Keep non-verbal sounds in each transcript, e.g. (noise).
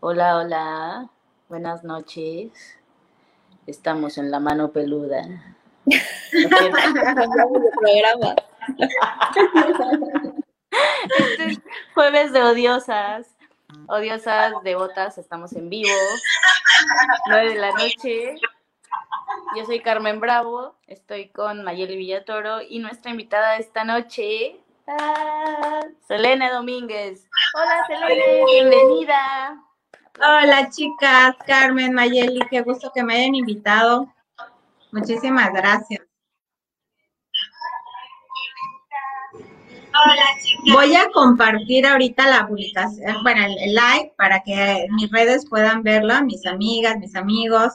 Hola, hola. Buenas noches. Estamos en la mano peluda. programa. Este es jueves de odiosas. Odiosas, devotas, estamos en vivo. 9 de la noche. Yo soy Carmen Bravo, estoy con Mayeli Villatoro y nuestra invitada de esta noche Ah, Selene Domínguez. Hola, Selene, bienvenida. Hola, chicas, Carmen, Mayeli, qué gusto que me hayan invitado. Muchísimas gracias. Hola, chicas. Voy a compartir ahorita la publicación, bueno, el, like para que mis redes puedan verlo, mis amigas, mis amigos.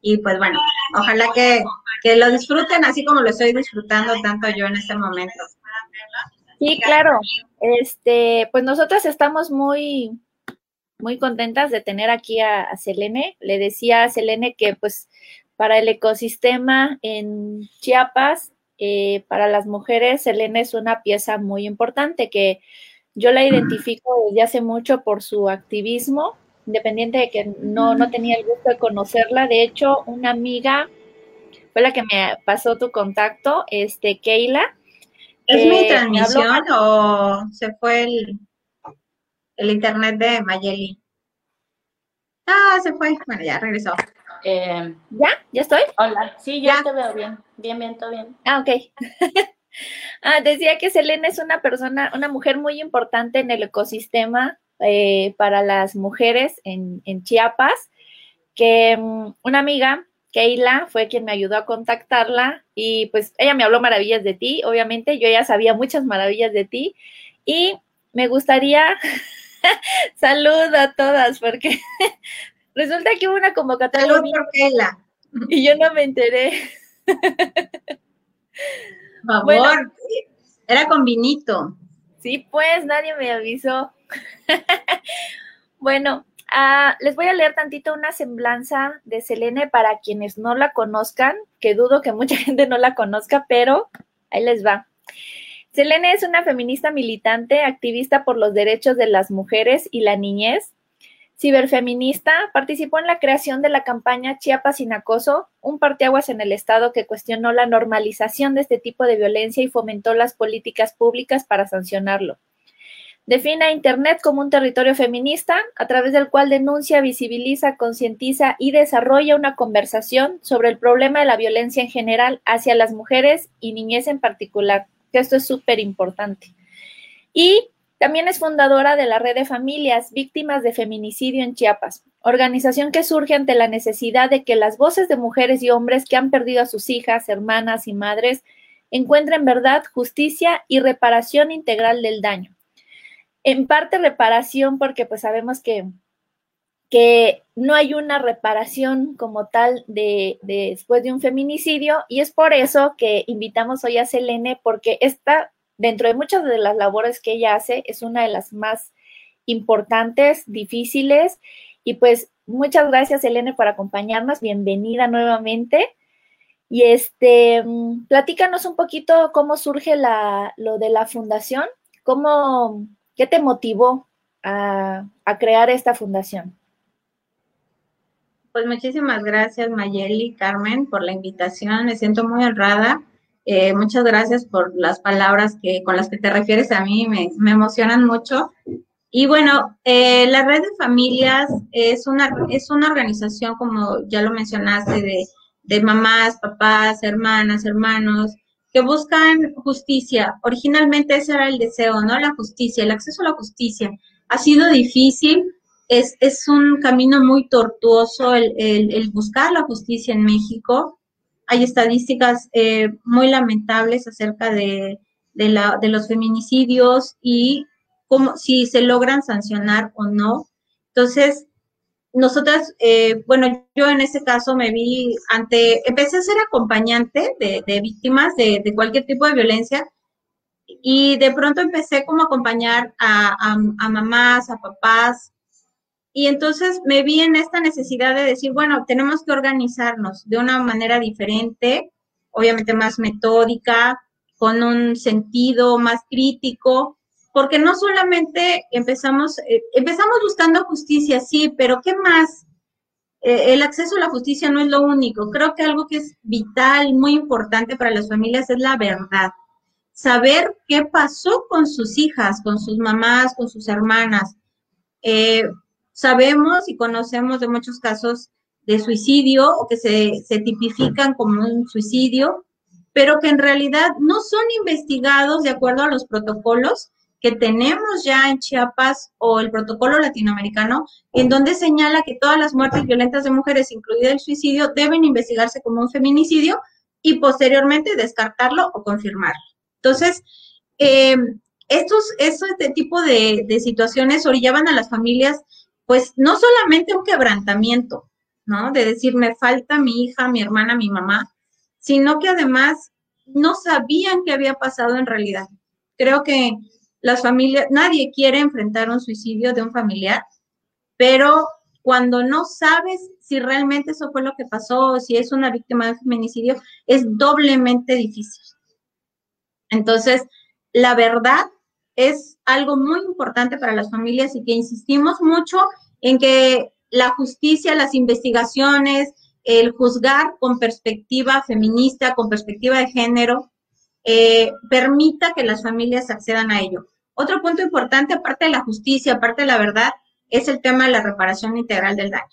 Y pues bueno, ojalá que, que lo disfruten así como lo estoy disfrutando tanto yo en este momento. Sí, claro. Este, pues nosotras estamos muy, muy contentas de tener aquí a, Selene. Le decía a Selene que pues para el ecosistema en Chiapas, eh, para las mujeres, Selene es una pieza muy importante que yo la identifico desde hace mucho por su activismo, independiente de que no, no tenía el gusto de conocerla. De hecho, una amiga fue la que me pasó tu contacto, este, Keila, ¿Es mi eh, transmisión o se fue el, el internet de Mayeli? Ah, se fue. Bueno, ya regresó. Eh, ¿Ya? ¿Ya estoy? Hola. Sí, ya. te veo bien. Bien, bien, todo bien. Ah, ok. (laughs) ah, decía que Selena es una persona, una mujer muy importante en el ecosistema eh, para las mujeres en, en Chiapas, que um, una amiga Keila fue quien me ayudó a contactarla y pues ella me habló maravillas de ti, obviamente yo ya sabía muchas maravillas de ti y me gustaría (laughs) salud a todas porque (laughs) resulta que hubo una convocatoria salud por Keila. (laughs) y yo no me enteré. Por favor, era con vinito. Sí, pues nadie me avisó. bueno, Ah, les voy a leer tantito una semblanza de Selene para quienes no la conozcan, que dudo que mucha (laughs) gente no la conozca, pero ahí les va. Selene es una feminista militante, activista por los derechos de las mujeres y la niñez, ciberfeminista, participó en la creación de la campaña Chiapas sin acoso, un parteaguas en el Estado que cuestionó la normalización de este tipo de violencia y fomentó las políticas públicas para sancionarlo. Define a Internet como un territorio feminista a través del cual denuncia, visibiliza, concientiza y desarrolla una conversación sobre el problema de la violencia en general hacia las mujeres y niñez en particular, que esto es súper importante. Y también es fundadora de la Red de Familias Víctimas de Feminicidio en Chiapas, organización que surge ante la necesidad de que las voces de mujeres y hombres que han perdido a sus hijas, hermanas y madres encuentren verdad, justicia y reparación integral del daño en parte reparación porque pues sabemos que, que no hay una reparación como tal de, después de un feminicidio y es por eso que invitamos hoy a Selene porque esta, dentro de muchas de las labores que ella hace, es una de las más importantes, difíciles y pues muchas gracias Selene por acompañarnos, bienvenida nuevamente. Y este, platícanos un poquito cómo surge la, lo de la fundación, cómo, ¿Qué te motivó a, crear esta fundación? Pues muchísimas gracias Mayeli, Carmen, por la invitación. Me siento muy honrada. Eh, muchas gracias por las palabras que con las que te refieres a mí, me, emocionan mucho. Y bueno, eh, la red de familias es una, es una organización, como ya lo mencionaste, de, de mamás, papás, hermanas, hermanos, que buscan justicia. Originalmente ese era el deseo, ¿no? La justicia, el acceso a la justicia. Ha sido difícil, es, es un camino muy tortuoso el, el, buscar la justicia en México. Hay estadísticas eh, muy lamentables acerca de, de, la, de los feminicidios y cómo, si se logran sancionar o no. Entonces, nosotras, eh, bueno, yo en ese caso me vi ante, empecé a ser acompañante de, víctimas de, cualquier tipo de violencia y de pronto empecé como a acompañar a, mamás, a papás, y entonces me vi en esta necesidad de decir, bueno, tenemos que organizarnos de una manera diferente, obviamente más metódica, con un sentido más crítico, porque no solamente empezamos, eh, empezamos buscando justicia, sí, pero ¿qué más? Eh, el acceso a la justicia no es lo único. Creo que algo que es vital, muy importante para las familias es la verdad. Saber qué pasó con sus hijas, con sus mamás, con sus hermanas. Eh, sabemos y conocemos de muchos casos de suicidio o que se, se tipifican como un suicidio, pero que en realidad no son investigados de acuerdo a los protocolos que tenemos ya en Chiapas o el protocolo latinoamericano, en donde señala que todas las muertes violentas de mujeres, incluido el suicidio, deben investigarse como un feminicidio y posteriormente descartarlo o confirmarlo. Entonces, eh, estos, este tipo de, de situaciones orillaban a las familias, pues no solamente un quebrantamiento, ¿no? De decir, me falta mi hija, mi hermana, mi mamá, sino que además no sabían qué había pasado en realidad. Creo que las familias, nadie quiere enfrentar un suicidio de un familiar, pero cuando no sabes si realmente eso fue lo que pasó o si es una víctima de feminicidio, es doblemente difícil. Entonces, la verdad es algo muy importante para las familias y que insistimos mucho en que la justicia, las investigaciones, el juzgar con perspectiva feminista, con perspectiva de género, eh, permita que las familias accedan a ello. Otro punto importante, aparte de la justicia, aparte de la verdad, es el tema de la reparación integral del daño.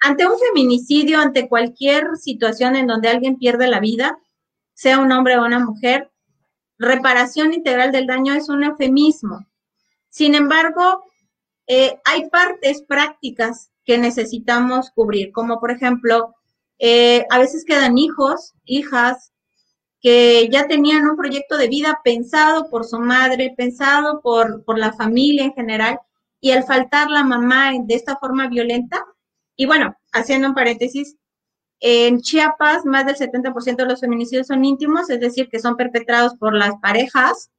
Ante un feminicidio, ante cualquier situación en donde alguien pierde la vida, sea un hombre o una mujer, reparación integral del daño es un eufemismo. Sin embargo, eh, hay partes prácticas que necesitamos cubrir, como por ejemplo, eh, a veces quedan hijos, hijas, que ya tenían un proyecto de vida pensado por su madre, pensado por, por la familia en general, y al faltar la mamá de esta forma violenta, y bueno, haciendo un paréntesis, en Chiapas más del 70% de los feminicidios son íntimos, es decir, que son perpetrados por las parejas.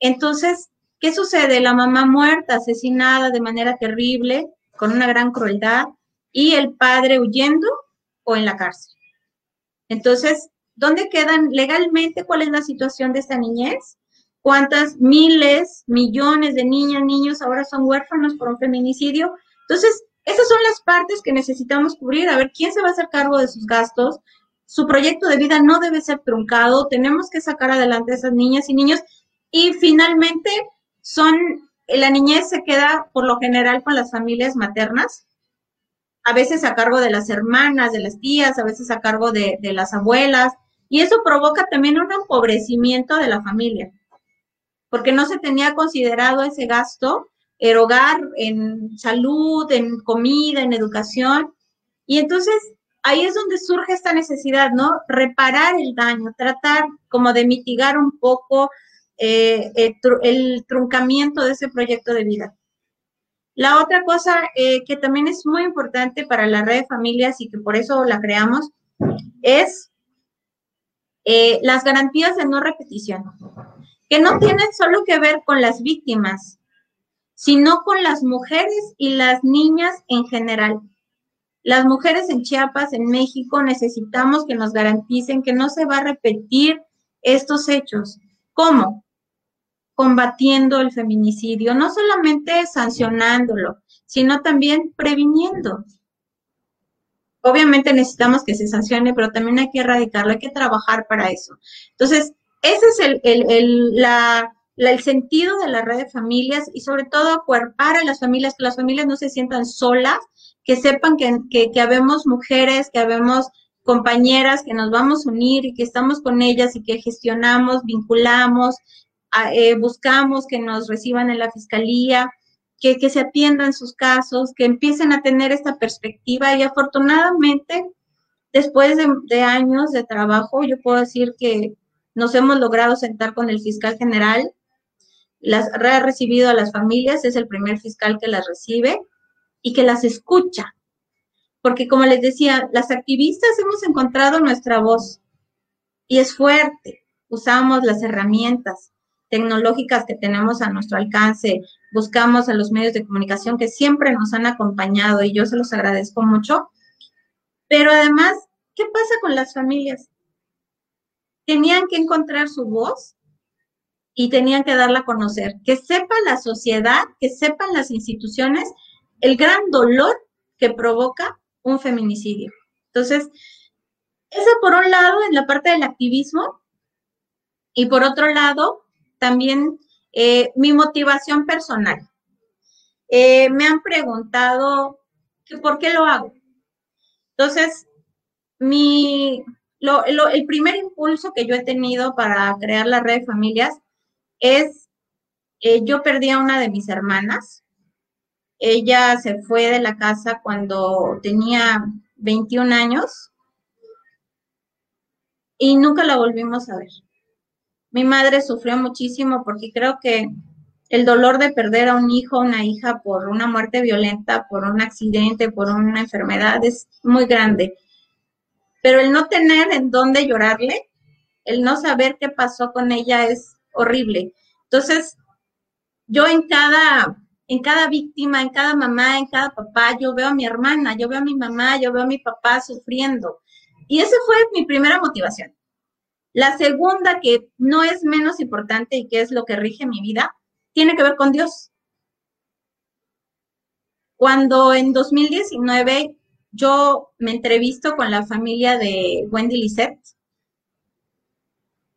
Entonces, ¿qué sucede? La mamá muerta, asesinada de manera terrible, con una gran crueldad, y el padre huyendo o en la cárcel. Entonces, ¿Dónde quedan legalmente? ¿Cuál es la situación de esta niñez? ¿Cuántas miles, millones de niñas, niños ahora son huérfanos por un feminicidio? Entonces, esas son las partes que necesitamos cubrir, a ver quién se va a hacer cargo de sus gastos. Su proyecto de vida no debe ser truncado, tenemos que sacar adelante a esas niñas y niños. Y finalmente, son, la niñez se queda por lo general con las familias maternas, a veces a cargo de las hermanas, de las tías, a veces a cargo de, de las abuelas, y eso provoca también un empobrecimiento de la familia, porque no se tenía considerado ese gasto erogar en salud, en comida, en educación. Y entonces ahí es donde surge esta necesidad, ¿no? Reparar el daño, tratar como de mitigar un poco eh, el, truncamiento de ese proyecto de vida. La otra cosa eh, que también es muy importante para la red de familias y que por eso la creamos es eh, las garantías de no repetición, que no tienen solo que ver con las víctimas, sino con las mujeres y las niñas en general. Las mujeres en Chiapas, en México, necesitamos que nos garanticen que no se va a repetir estos hechos. ¿Cómo? Combatiendo el feminicidio, no solamente sancionándolo, sino también previniendo. Obviamente necesitamos que se sancione, pero también hay que erradicarlo, hay que trabajar para eso. Entonces, ese es el, el, la, el sentido de la red de familias y sobre todo acuerpar a las familias, que las familias no se sientan solas, que sepan que, que, que habemos mujeres, que habemos compañeras, que nos vamos a unir y que estamos con ellas y que gestionamos, vinculamos, eh, buscamos que nos reciban en la fiscalía, que, se atiendan sus casos, que empiecen a tener esta perspectiva y afortunadamente, después de, años de trabajo, yo puedo decir que nos hemos logrado sentar con el fiscal general las ha recibido a las familias, es el primer fiscal que las recibe y que las escucha. Porque como les decía, las activistas hemos encontrado nuestra voz y es fuerte. Usamos las herramientas tecnológicas que tenemos a nuestro alcance, buscamos a los medios de comunicación que siempre nos han acompañado y yo se los agradezco mucho. Pero además, ¿qué pasa con las familias? Tenían que encontrar su voz y tenían que darla a conocer, que sepa la sociedad, que sepan las instituciones el gran dolor que provoca un feminicidio. Entonces, eso por un lado en la parte del activismo y por otro lado también eh, mi motivación personal. Eh, me han preguntado que por qué lo hago. Entonces, mi, el primer impulso que yo he tenido para crear la red de familias es, eh, yo perdí a una de mis hermanas. Ella se fue de la casa cuando tenía 21 años y nunca la volvimos a ver. Mi madre sufrió muchísimo porque creo que el dolor de perder a un hijo una hija por una muerte violenta, por un accidente, por una enfermedad es muy grande. Pero el no tener en dónde llorarle, el no saber qué pasó con ella es horrible. Entonces, yo en cada, en cada víctima, en cada mamá, en cada papá, yo veo a mi hermana, yo veo a mi mamá, yo veo a mi papá sufriendo. Y esa fue mi primera motivación. La segunda, que no es menos importante y que es lo que rige mi vida, tiene que ver con Dios. Cuando en 2019 yo me entrevisto con la familia de Wendy Lisette,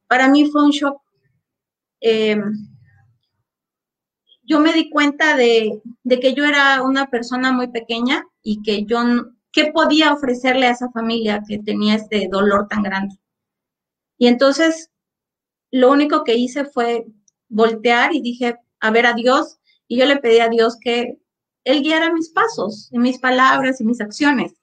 para mí fue un shock. Eh, yo me di cuenta de, de, que yo era una persona muy pequeña y que yo, ¿qué podía ofrecerle a esa familia que tenía este dolor tan grande? Y entonces lo único que hice fue voltear y dije, a ver a Dios, y yo le pedí a Dios que Él guiara mis pasos, y mis palabras y mis acciones.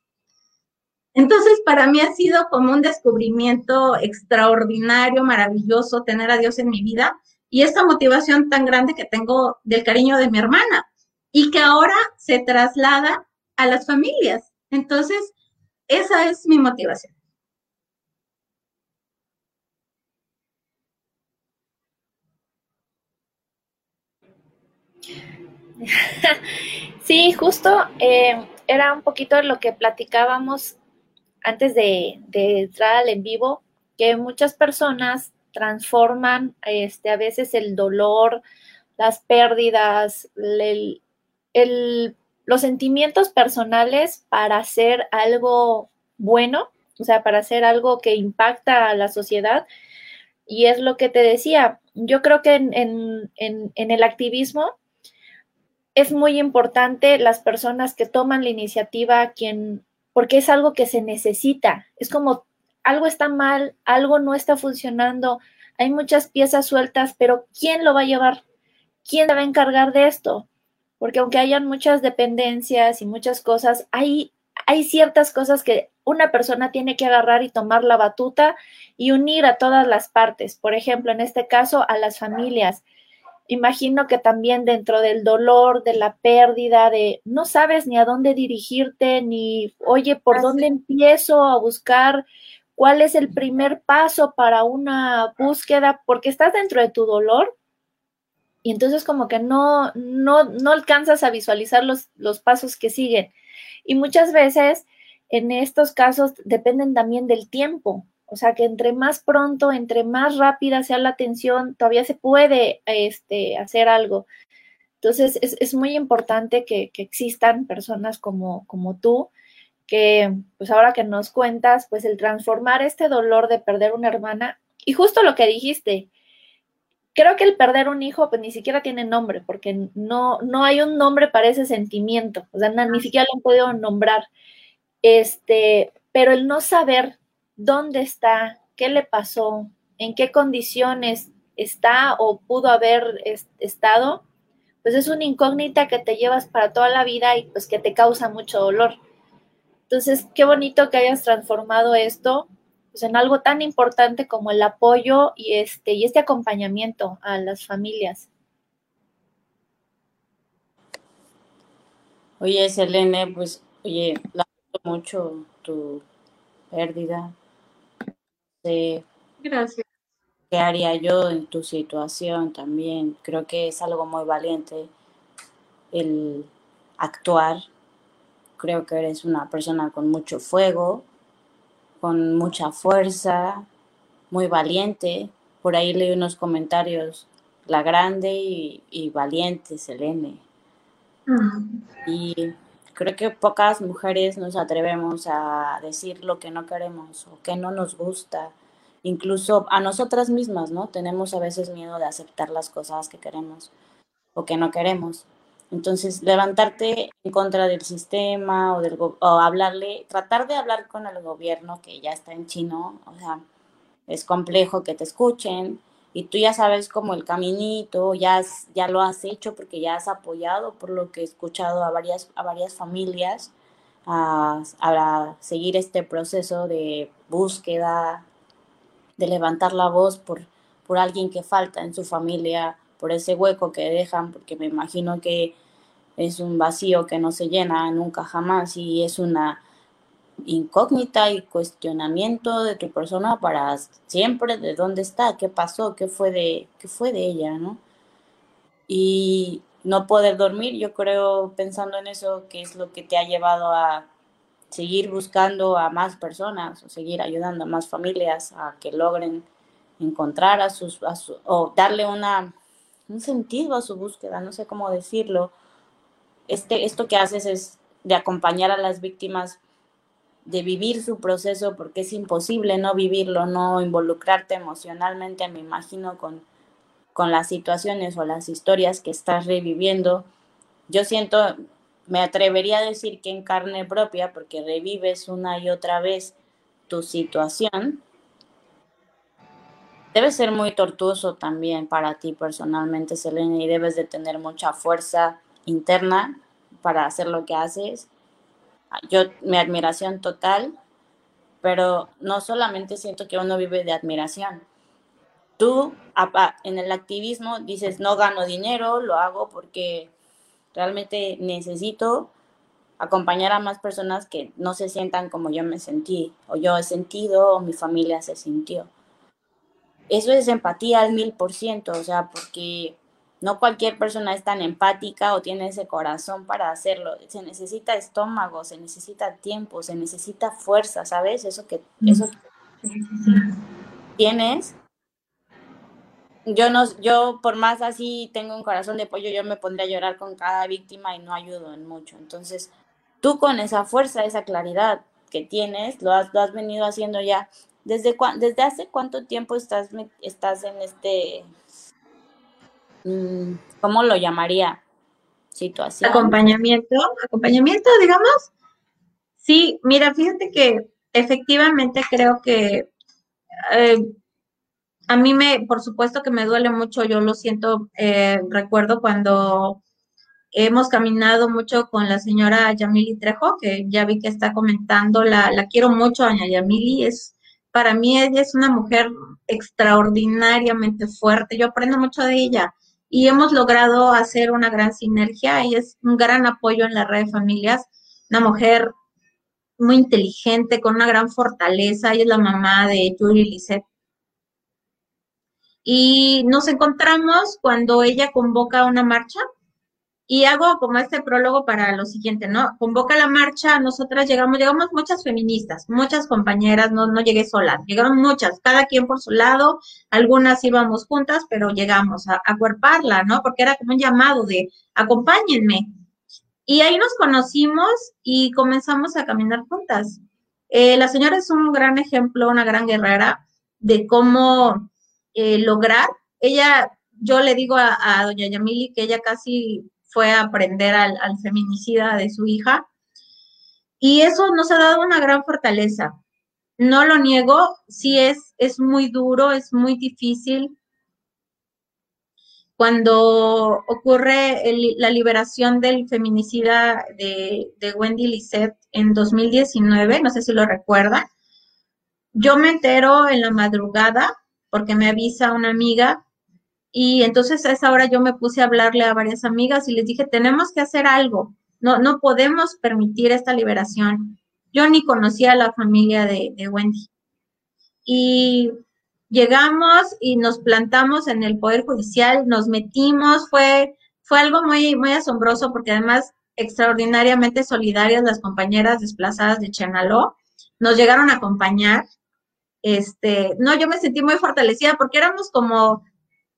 Entonces, para mí ha sido como un descubrimiento extraordinario, maravilloso tener a Dios en mi vida y esta motivación tan grande que tengo del cariño de mi hermana y que ahora se traslada a las familias. Entonces, esa es mi motivación. (laughs) sí, justo eh, era un poquito lo que platicábamos antes de, entrar al en vivo, que muchas personas transforman este, a veces el dolor, las pérdidas, los sentimientos personales para hacer algo bueno, o sea, para hacer algo que impacta a la sociedad. Y es lo que te decía, yo creo que en el activismo es muy importante las personas que toman la iniciativa, quien, porque es algo que se necesita. Es como algo está mal, algo no está funcionando, hay muchas piezas sueltas, pero ¿quién lo va a llevar? ¿Quién se va a encargar de esto? Porque aunque hayan muchas dependencias y muchas cosas, hay, hay ciertas cosas que una persona tiene que agarrar y tomar la batuta y unir a todas las partes. Por ejemplo, en este caso, a las familias imagino que también dentro del dolor, de la pérdida, de no sabes ni a dónde dirigirte, ni, oye, ¿por dónde empiezo a buscar? ¿Cuál es el primer paso para una búsqueda? Porque estás dentro de tu dolor y entonces como que no, no, no alcanzas a visualizar los, los pasos que siguen. Y muchas veces en estos casos dependen también del tiempo. O sea, que entre más pronto, entre más rápida sea la atención, todavía se puede este, hacer algo. Entonces, es, muy importante que, existan personas como, como tú, que pues ahora que nos cuentas, pues el transformar este dolor de perder una hermana, y justo lo que dijiste, creo que el perder un hijo, pues ni siquiera tiene nombre, porque no, no hay un nombre para ese sentimiento, o sea, ni siquiera lo han podido nombrar. Este, pero el no saber dónde está, qué le pasó, en qué condiciones está o pudo haber estado, pues es una incógnita que te llevas para toda la vida y pues que te causa mucho dolor. Entonces, qué bonito que hayas transformado esto pues, en algo tan importante como el apoyo y este, y este acompañamiento a las familias. Oye, Selene, pues, oye, lamento mucho tu pérdida, sé Gracias. qué haría yo en tu situación también. Creo que es algo muy valiente el actuar. Creo que eres una persona con mucho fuego, con mucha fuerza, muy valiente. Por ahí leí unos comentarios, la grande y, y valiente, Selene. Mm, Y creo que pocas mujeres nos atrevemos a decir lo que no queremos o que no nos gusta, incluso a nosotras mismas, ¿no? Tenemos a veces miedo de aceptar las cosas que queremos o que no queremos. Entonces, levantarte en contra del sistema o, del, o hablarle, tratar de hablar con el gobierno que ya está en chino, o sea, es complejo que te escuchen y tú ya sabes como el caminito, ya, has- ya lo has hecho porque ya has apoyado, por lo que he escuchado a varias, a varias familias a, a seguir este proceso de búsqueda, de levantar la voz por, por alguien que falta en su familia, por ese hueco que dejan, porque me imagino que es un vacío que no se llena nunca jamás y es una incógnita y cuestionamiento de tu persona para siempre de dónde está, qué pasó, qué fue de, qué fue de ella, ¿no? Y no poder dormir, yo creo, pensando en eso, que es lo que te ha llevado a seguir buscando a más personas o seguir ayudando a más familias a que logren encontrar a sus, a su, o darle una, un sentido a su búsqueda, no sé cómo decirlo. Este, esto que haces es de acompañar a las víctimas de vivir su proceso porque es imposible no vivirlo, no involucrarte emocionalmente, me imagino, con, con las situaciones o las historias que estás reviviendo. Yo siento, me atrevería a decir que en carne propia, porque revives una y otra vez tu situación, debe ser muy tortuoso también para ti personalmente, Selena, y debes de tener mucha fuerza interna para hacer lo que haces. Yo, mi admiración total, pero no solamente siento que uno vive de admiración. Tú en el activismo dices, no gano dinero, lo hago porque realmente necesito acompañar a más personas que no se sientan como yo me sentí, o yo he sentido, o mi familia se sintió. Eso es empatía al mil por ciento, o sea, porque no cualquier persona es tan empática o tiene ese corazón para hacerlo. Se necesita estómago, se necesita tiempo, se necesita fuerza, ¿sabes? Eso que, eso que tienes. Yo no, yo por más así tengo un corazón de pollo, yo me pondría a llorar con cada víctima y no ayudo en mucho. Entonces, tú con esa fuerza, esa claridad que tienes, lo has, lo has venido haciendo ya. ¿Desde, cuan- desde hace cuánto tiempo estás, estás en este, mm, ¿cómo lo llamaría? Situación. Acompañamiento, acompañamiento, digamos. Sí, mira, fíjate que efectivamente creo que eh, a mí me, por supuesto que me duele mucho, yo lo siento, eh, recuerdo cuando hemos caminado mucho con la señora Yamili Trejo, que ya vi que está comentando, la, la quiero mucho, doña Yamili, es, para mí ella es una mujer extraordinariamente fuerte, yo aprendo mucho de ella y hemos logrado hacer una gran sinergia, ella es un gran apoyo en la red de familias, una mujer muy inteligente, con una gran fortaleza, ella es la mamá de Yuri Lisset. Y nos encontramos cuando ella convoca una marcha y hago como este prólogo para lo siguiente, ¿no? Convoca la marcha, nosotras llegamos, llegamos muchas feministas, muchas compañeras, no, no llegué sola, llegaron muchas, cada quien por su lado, algunas íbamos juntas, pero llegamos a, a cuerparla, ¿no? Porque era como un llamado de acompáñenme. Y ahí nos conocimos y comenzamos a caminar juntas. Eh, la señora es un gran ejemplo, una gran guerrera de cómo eh, lograr. Ella, yo le digo a, a doña Yamili que ella casi fue a aprender al, feminicida de su hija. Y eso nos ha dado una gran fortaleza. No lo niego, sí es, es muy duro, es muy difícil. Cuando ocurre la liberación del feminicida de, de Wendy Lisset en 2019, no sé si lo recuerda, yo me entero en la madrugada porque me avisa una amiga y entonces a esa hora yo me puse a hablarle a varias amigas y les dije, tenemos que hacer algo. no, no podemos permitir esta liberación. Yo ni conocía a la familia de, de Wendy. Y llegamos y nos plantamos en el Poder Judicial, nos metimos, fue, fue algo muy, muy asombroso porque además extraordinariamente solidarias las compañeras desplazadas de Chenaló, nos llegaron a acompañar. Este, no, yo me sentí muy fortalecida porque éramos como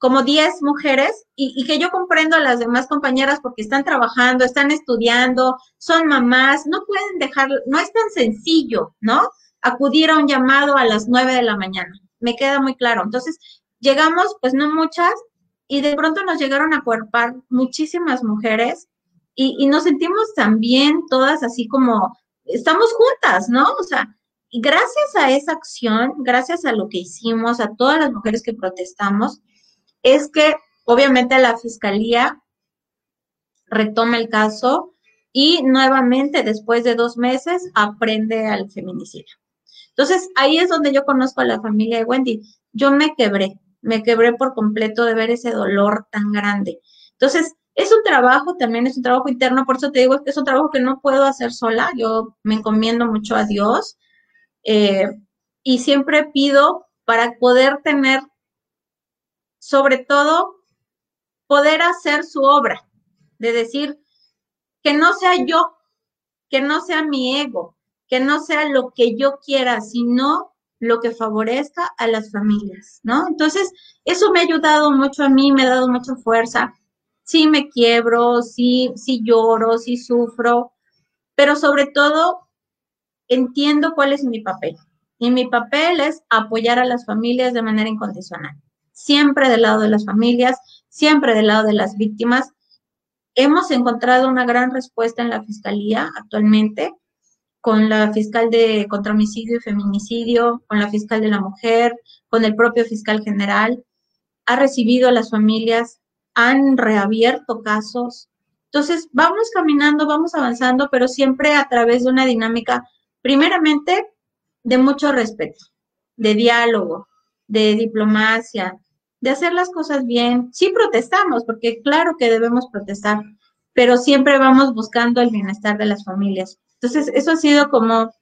como 10 mujeres y, y, que yo comprendo a las demás compañeras porque están trabajando, están estudiando, son mamás, no pueden dejar, no es tan sencillo, ¿no? Acudir a un llamado a las 9 de la mañana, me queda muy claro. Entonces, llegamos, pues no muchas, y de pronto nos llegaron a cuerpar muchísimas mujeres y, y nos sentimos también todas así como, estamos juntas, ¿no? O sea, y gracias a esa acción, gracias a lo que hicimos, a todas las mujeres que protestamos, es que obviamente la fiscalía retoma el caso y nuevamente después de dos meses aprende al feminicidio. Entonces ahí es donde yo conozco a la familia de Wendy. Yo me quebré, me quebré por completo de ver ese dolor tan grande. Entonces es un trabajo, también es un trabajo interno, por eso te digo que es un trabajo que no puedo hacer sola, yo me encomiendo mucho a Dios eh, y siempre pido para poder tener sobre todo, poder hacer su obra, de decir, que no sea yo, que no sea mi ego, que no sea lo que yo quiera, sino lo que favorezca a las familias, ¿no? Entonces, eso me ha ayudado mucho a mí, me ha dado mucha fuerza. Sí me quiebro, sí, sí lloro, sí sufro, pero sobre todo entiendo cuál es mi papel. Y mi papel es apoyar a las familias de manera incondicional siempre del lado de las familias, siempre del lado de las víctimas. Hemos encontrado una gran respuesta en la Fiscalía actualmente, con la fiscal de contra homicidio y feminicidio, con la fiscal de la mujer, con el propio fiscal general. Ha recibido a las familias, han reabierto casos. Entonces, vamos caminando, vamos avanzando, pero siempre a través de una dinámica, primeramente, de mucho respeto, de diálogo, de diplomacia, de hacer las cosas bien. Sí protestamos, porque claro que debemos protestar, pero siempre vamos buscando el bienestar de las familias. Entonces, eso ha sido como,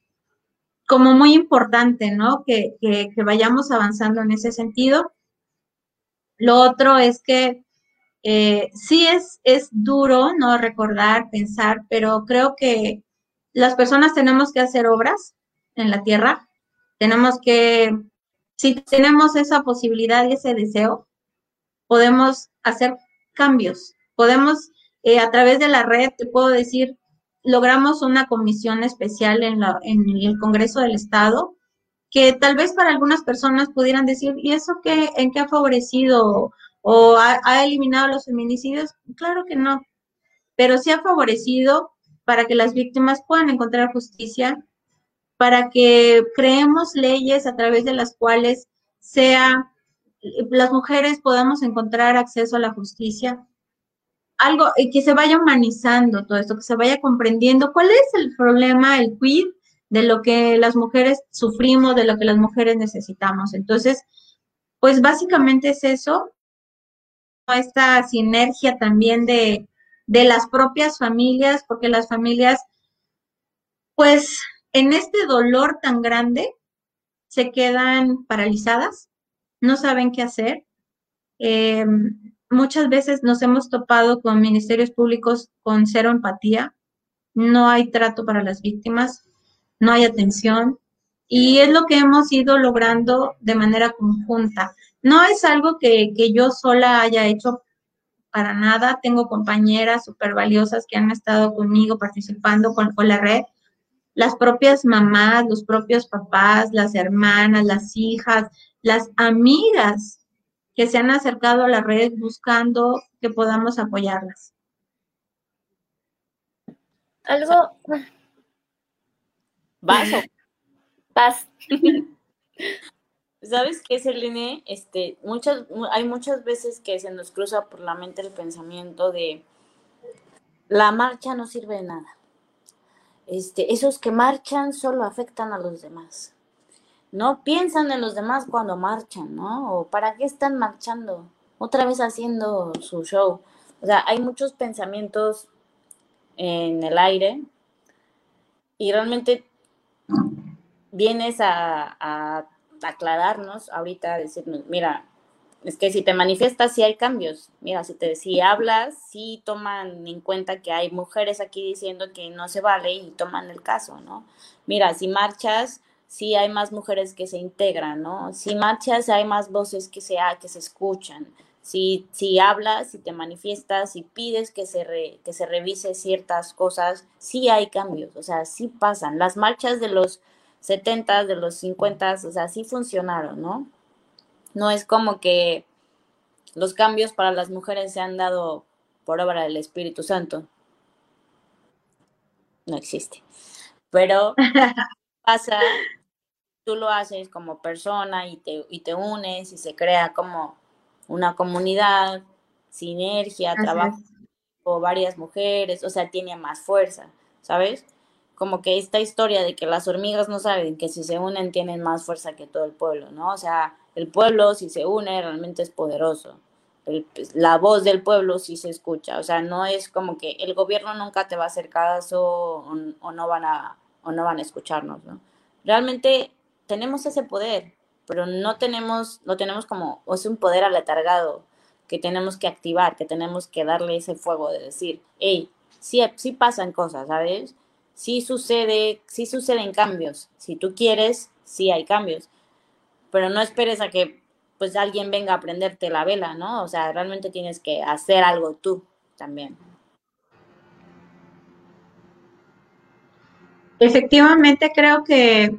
como muy importante, ¿no? Que, que, vayamos avanzando en ese sentido. Lo otro es que eh, sí es, es duro, ¿no? Recordar, pensar, pero creo que las personas tenemos que hacer obras en la tierra, tenemos que si tenemos esa posibilidad y ese deseo, podemos hacer cambios. Podemos, eh, a través de la red, te puedo decir, logramos una comisión especial en, la, en el Congreso del Estado, que tal vez para algunas personas pudieran decir, ¿y eso qué, en qué ha favorecido o ha, ha eliminado los feminicidios? Claro que no, pero sí ha favorecido para que las víctimas puedan encontrar justicia, para que creemos leyes a través de las cuales sea las mujeres podamos encontrar acceso a la justicia, algo que se vaya humanizando todo esto, que se vaya comprendiendo cuál es el problema, el quid de lo que las mujeres sufrimos, de lo que las mujeres necesitamos. Entonces, pues básicamente es eso, esta sinergia también de, de las propias familias, porque las familias, pues en este dolor tan grande se quedan paralizadas, no saben qué hacer. Eh, muchas veces nos hemos topado con ministerios públicos con cero empatía, no hay trato para las víctimas, no hay atención y es lo que hemos ido logrando de manera conjunta. No es algo que, que yo sola haya hecho para nada, tengo compañeras súper valiosas que han estado conmigo participando con, con la red las propias mamás, los propios papás, las hermanas, las hijas, las amigas que se han acercado a la red buscando que podamos apoyarlas. Algo. Vaso. (laughs) Paz. (laughs) ¿Sabes qué, Selene? Este, muchas, hay muchas veces que se nos cruza por la mente el pensamiento de la marcha no sirve de nada este, esos que marchan solo afectan a los demás. No piensan en los demás cuando marchan, ¿no? O para qué están marchando, otra vez haciendo su show. O sea, hay muchos pensamientos en el aire y realmente vienes a, a aclararnos ahorita, a decirnos, mira, es que si te manifiestas sí hay cambios. Mira, si te si hablas, sí toman en cuenta que hay mujeres aquí diciendo que no se vale y toman el caso, ¿no? Mira, si marchas, sí hay más mujeres que se integran, ¿no? Si marchas, hay más voces que se, que se escuchan. Si, si hablas, si te manifiestas, si pides que se, que se revise ciertas cosas, sí hay cambios, o sea, sí pasan. Las marchas de los 70, de los 50, o sea, sí funcionaron, ¿no? No es como que los cambios para las mujeres se han dado por obra del Espíritu Santo. No existe. Pero (laughs) pasa, tú lo haces como persona y te, y te unes y se crea como una comunidad, sinergia, trabajo o varias mujeres, o sea, tiene más fuerza, ¿sabes? Como que esta historia de que las hormigas no saben que si se unen tienen más fuerza que todo el pueblo, ¿no? O sea, el pueblo si se une realmente es poderoso. Pues, la voz del pueblo sí se escucha, o sea, no es como que el gobierno nunca te va a hacer caso o, no van a o no van a escucharnos, ¿no? Realmente tenemos ese poder, pero no tenemos, lo tenemos como, es un poder aletargado que tenemos que activar, que tenemos que darle ese fuego de decir, hey, sí, sí pasan cosas, ¿sabes? Sí sucede, sí suceden cambios. Si tú quieres, sí hay cambios pero no esperes a que pues alguien venga a prenderte la vela, ¿no? O sea, realmente tienes que hacer algo tú también. Efectivamente, creo que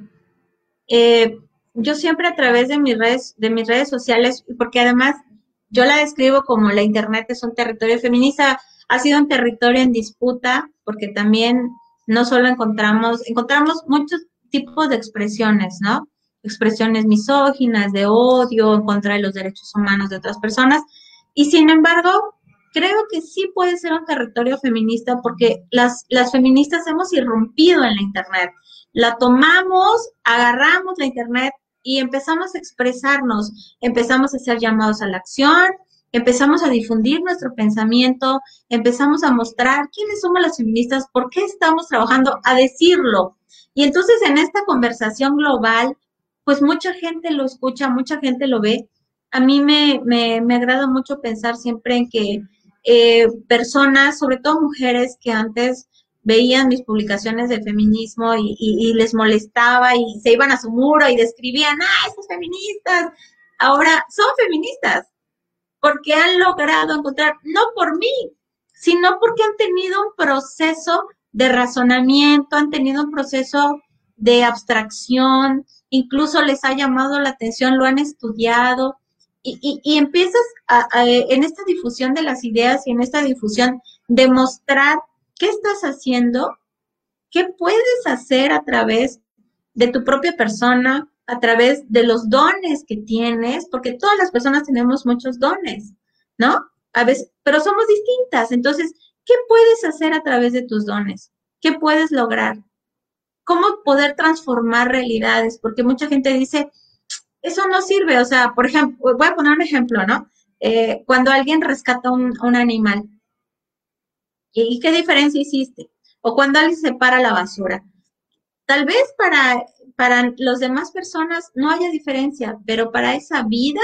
eh, yo siempre a través de mis redes, de mis redes sociales, porque además yo la describo como la internet es un territorio feminista, ha sido un territorio en disputa, porque también no solo encontramos, encontramos muchos tipos de expresiones, ¿no? Expresiones misóginas, de odio en contra de los derechos humanos de otras personas. Y sin embargo, creo que sí puede ser un territorio feminista porque las, las feministas hemos irrumpido en la Internet. La tomamos, agarramos la Internet y empezamos a expresarnos, empezamos a hacer llamados a la acción, empezamos a difundir nuestro pensamiento, empezamos a mostrar quiénes somos las feministas, por qué estamos trabajando, a decirlo. Y entonces en esta conversación global pues mucha gente lo escucha, mucha gente lo ve. A mí me, me, agrada mucho pensar siempre en que eh, personas, sobre todo mujeres que antes veían mis publicaciones de feminismo y, les molestaba y se iban a su muro y describían, ah, esas feministas, ahora son feministas, porque han logrado encontrar, no por mí, sino porque han tenido un proceso de razonamiento, han tenido un proceso de abstracción, incluso les ha llamado la atención, lo han estudiado y, y, empiezas en esta difusión de las ideas y en esta difusión demostrar qué estás haciendo, qué puedes hacer a través de tu propia persona, a través de los dones que tienes, porque todas las personas tenemos muchos dones, ¿no? A veces, pero somos distintas. Entonces, ¿qué puedes hacer a través de tus dones? ¿Qué puedes lograr? Cómo poder transformar realidades, porque mucha gente dice, eso no sirve, o sea, por ejemplo, voy a poner un ejemplo, ¿no? Eh, cuando alguien rescata un, animal, ¿y qué diferencia hiciste? O cuando alguien separa la basura. Tal vez para, para las demás personas no haya diferencia, pero para esa vida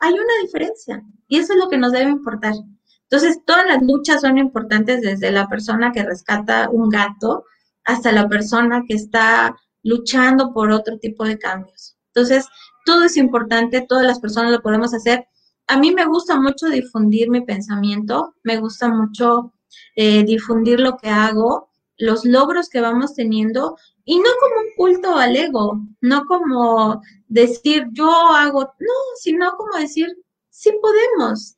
hay una diferencia. Y eso es lo que nos debe importar. Entonces, todas las luchas son importantes desde la persona que rescata un gato hasta la persona que está luchando por otro tipo de cambios. Entonces, todo es importante, todas las personas lo podemos hacer. A mí me gusta mucho difundir mi pensamiento, me gusta mucho eh, difundir lo que hago, los logros que vamos teniendo y no como un culto al ego, no como decir yo hago, no, sino como decir sí podemos,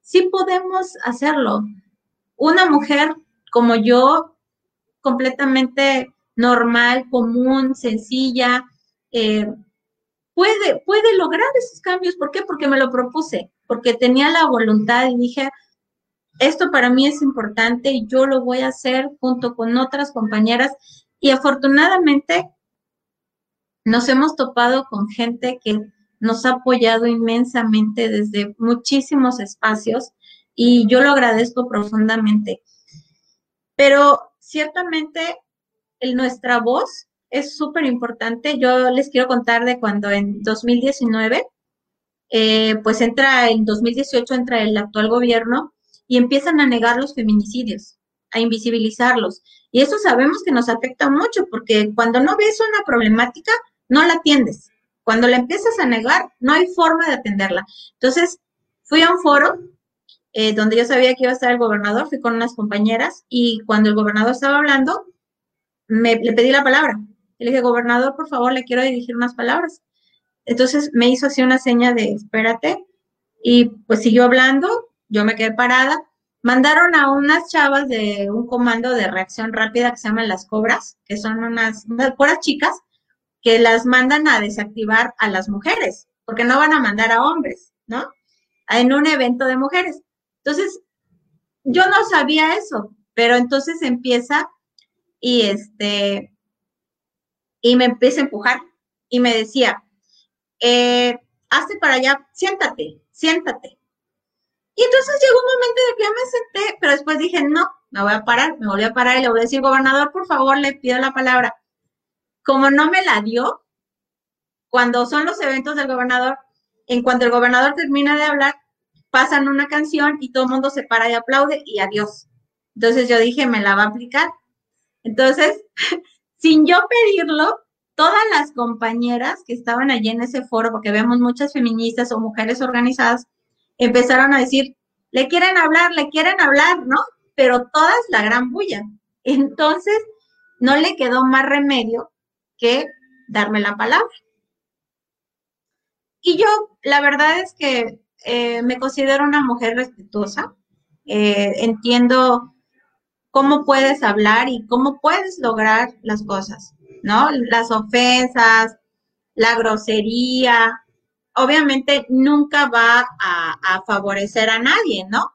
sí podemos hacerlo. Una mujer como yo completamente normal, común, sencilla, eh, puede, puede lograr esos cambios. ¿Por qué? Porque me lo propuse, porque tenía la voluntad y dije, esto para mí es importante y yo lo voy a hacer junto con otras compañeras. Y afortunadamente nos hemos topado con gente que nos ha apoyado inmensamente desde muchísimos espacios y yo lo agradezco profundamente. pero ciertamente el, nuestra voz es súper importante. Yo les quiero contar de cuando en 2019, eh, pues entra, en 2018 entra el actual gobierno y empiezan a negar los feminicidios, a invisibilizarlos. Y eso sabemos que nos afecta mucho porque cuando no ves una problemática, no la atiendes. Cuando la empiezas a negar, no hay forma de atenderla. Entonces, fui a un foro eh, donde yo sabía que iba a estar el gobernador, fui con unas compañeras y cuando el gobernador estaba hablando, me, le pedí la palabra. Le dije, gobernador, por favor, le quiero dirigir unas palabras. Entonces me hizo así una seña de espérate y pues siguió hablando, yo me quedé parada. Mandaron a unas chavas de un comando de reacción rápida que se llaman las cobras, que son unas, unas puras chicas que las mandan a desactivar a las mujeres, porque no van a mandar a hombres, ¿no? En un evento de mujeres. Entonces, yo no sabía eso, pero entonces empieza y este, y me empieza a empujar y me decía, eh, hazte para allá, siéntate, siéntate. Y entonces llegó un momento de que yo me senté, pero después dije, no, me voy a parar, me volví a parar y le voy a decir, gobernador, por favor, le pido la palabra. Como no me la dio, cuando son los eventos del gobernador, en cuanto el gobernador termina de hablar, pasan una canción y todo el mundo se para y aplaude y adiós. Entonces yo dije, me la va a aplicar. Entonces, (laughs) sin yo pedirlo, todas las compañeras que estaban allí en ese foro, porque vemos muchas feministas o mujeres organizadas, empezaron a decir, le quieren hablar, le quieren hablar, ¿no? Pero todas la gran bulla. Entonces, no le quedó más remedio que darme la palabra. Y yo, la verdad es que eh, me considero una mujer respetuosa. Eh, entiendo cómo puedes hablar y cómo puedes lograr las cosas, ¿no? Las ofensas, la grosería, obviamente nunca va a, favorecer a nadie, ¿no?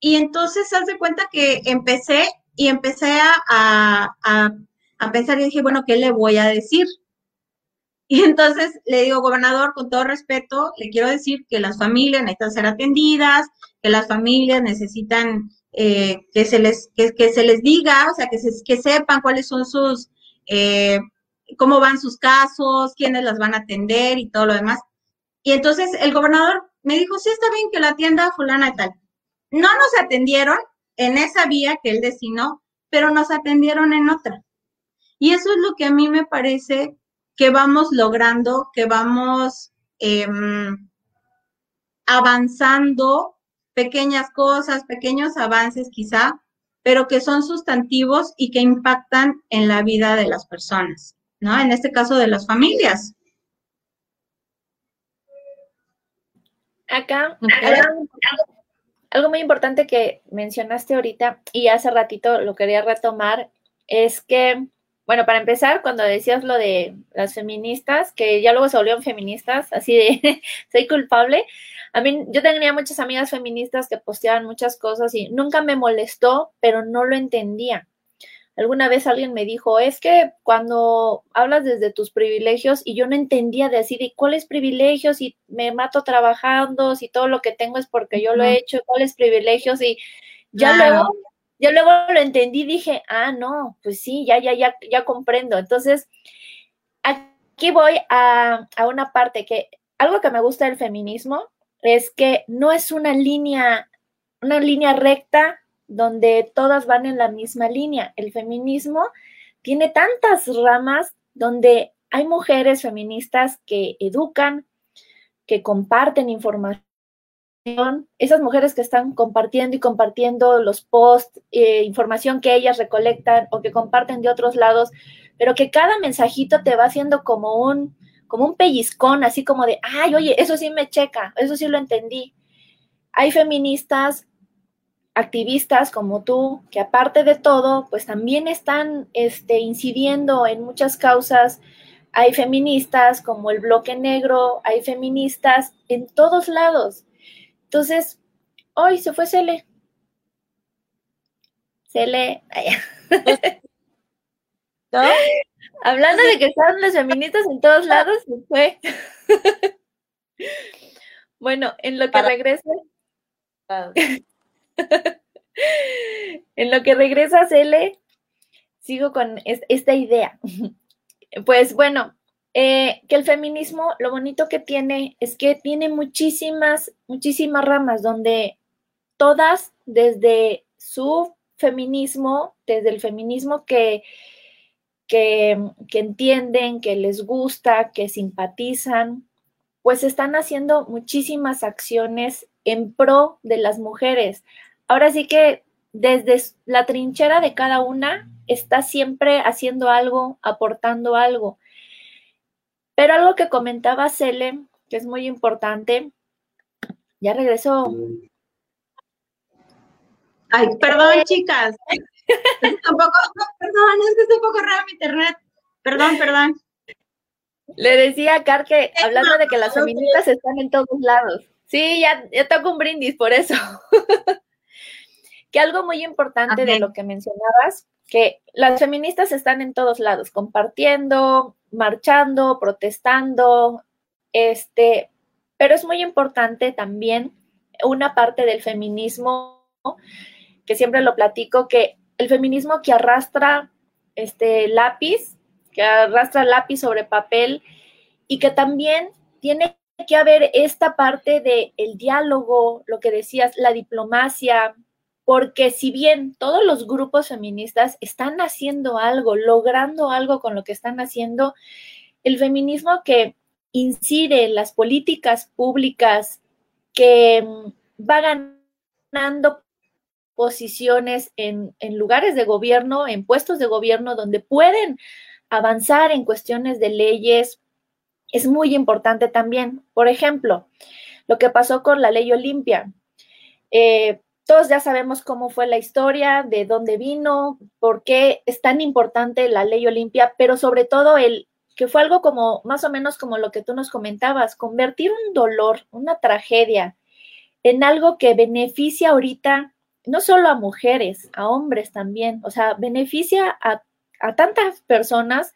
Y entonces, haz de cuenta que empecé y empecé a, a pensar y dije, bueno, ¿qué le voy a decir? Y entonces le digo, gobernador, con todo respeto, le quiero decir que las familias necesitan ser atendidas, que las familias necesitan eh, que, se les, que, se les diga, o sea, que, que sepan cuáles son sus, eh, cómo van sus casos, quiénes las van a atender y todo lo demás. Y entonces el gobernador me dijo, sí, está bien que la atienda fulana y tal. No nos atendieron en esa vía que él designó, pero nos atendieron en otra. Y eso es lo que a mí me parece que vamos logrando, que vamos em, avanzando, pequeñas cosas, pequeños avances quizá, pero que son sustantivos y que impactan en la vida de las personas, ¿no? En este caso de las familias. Acá, algo muy importante que mencionaste ahorita y hace ratito lo quería retomar es que bueno, para empezar, cuando decías lo de las feministas, que ya luego se volvieron feministas, así de (laughs) soy culpable. A mí, yo tenía muchas amigas feministas que posteaban muchas cosas y nunca me molestó, pero no lo entendía. Alguna vez alguien me dijo, es que cuando hablas desde tus privilegios y yo no entendía de decir, ¿y cuáles privilegios? Y me mato trabajando, si todo lo que tengo es porque yo lo he hecho, ¿cuáles privilegios? Y ya luego yo luego lo entendí dije, ah, no, pues sí, ya, ya, ya, ya comprendo. Entonces, aquí voy a, a una parte que algo que me gusta del feminismo es que no es una línea, una línea recta donde todas van en la misma línea. El feminismo tiene tantas ramas donde hay mujeres feministas que educan, que comparten información esas mujeres que están compartiendo y compartiendo los posts, eh, información que ellas recolectan o que comparten de otros lados, pero que cada mensajito te va haciendo como un, como un pellizcón, así como de, ay, oye, eso sí me checa, eso sí lo entendí. Hay feministas, activistas como tú, que aparte de todo, pues también están este, incidiendo en muchas causas. Hay feministas como el bloque negro, hay feministas en todos lados. Entonces, hoy se fue Cele. Cele. ¿No? Hablando de que estaban los feministas en todos lados, se fue. bueno, en lo que regrese. (laughs) en lo que regresa Cele, sigo con esta idea. Pues bueno, eh, que el feminismo, lo bonito que tiene es que tiene muchísimas, muchísimas ramas donde todas desde su feminismo, desde el feminismo que, que, que entienden, que les gusta, que simpatizan, pues están haciendo muchísimas acciones en pro de las mujeres. Ahora sí que desde la trinchera de cada una está siempre haciendo algo, aportando algo. Pero algo que comentaba Cele, que es muy importante, ya regresó. Ay, perdón, chicas. (laughs) Tampoco, perdón, es que está un poco raro mi internet. Perdón, perdón. Le decía a Car que hablando de que las feministas están en todos lados. Sí, ya, ya toco un brindis por eso. (laughs) que algo muy importante de lo que mencionabas, que las feministas están en todos lados, compartiendo, marchando, protestando, este, pero es muy importante también una parte del feminismo, que siempre lo platico, que el feminismo que arrastra este lápiz que arrastra lápiz sobre papel y que también tiene que haber esta parte del el diálogo, lo que decías, la diplomacia, porque si bien todos los grupos feministas están haciendo algo, logrando algo con lo que están haciendo, el feminismo que incide en las políticas públicas, que mm, va ganando posiciones en, lugares de gobierno, en puestos de gobierno donde pueden avanzar en cuestiones de leyes es muy importante también. Por ejemplo, lo que pasó con la ley Olimpia. Eh, todos ya sabemos cómo fue la historia, de dónde vino, por qué es tan importante la ley Olimpia, pero sobre todo el que fue algo como más o menos como lo que tú nos comentabas, convertir un dolor, una tragedia, en algo que beneficia ahorita no solo a mujeres, a hombres también, o sea, beneficia a tantas personas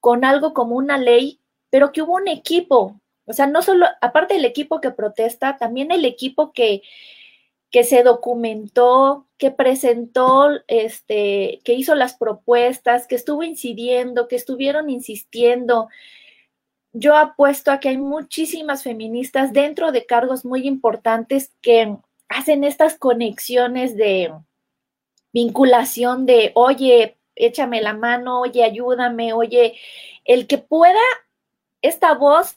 con algo como una ley, pero que hubo un equipo, o sea, no solo, aparte del equipo que protesta, también el equipo que, que se documentó, que presentó, este, que hizo las propuestas, que estuvo incidiendo, que estuvieron insistiendo. Yo apuesto a que hay muchísimas feministas dentro de cargos muy importantes que hacen estas conexiones de vinculación de, oye, échame la mano, oye, ayúdame, oye, el que pueda esta voz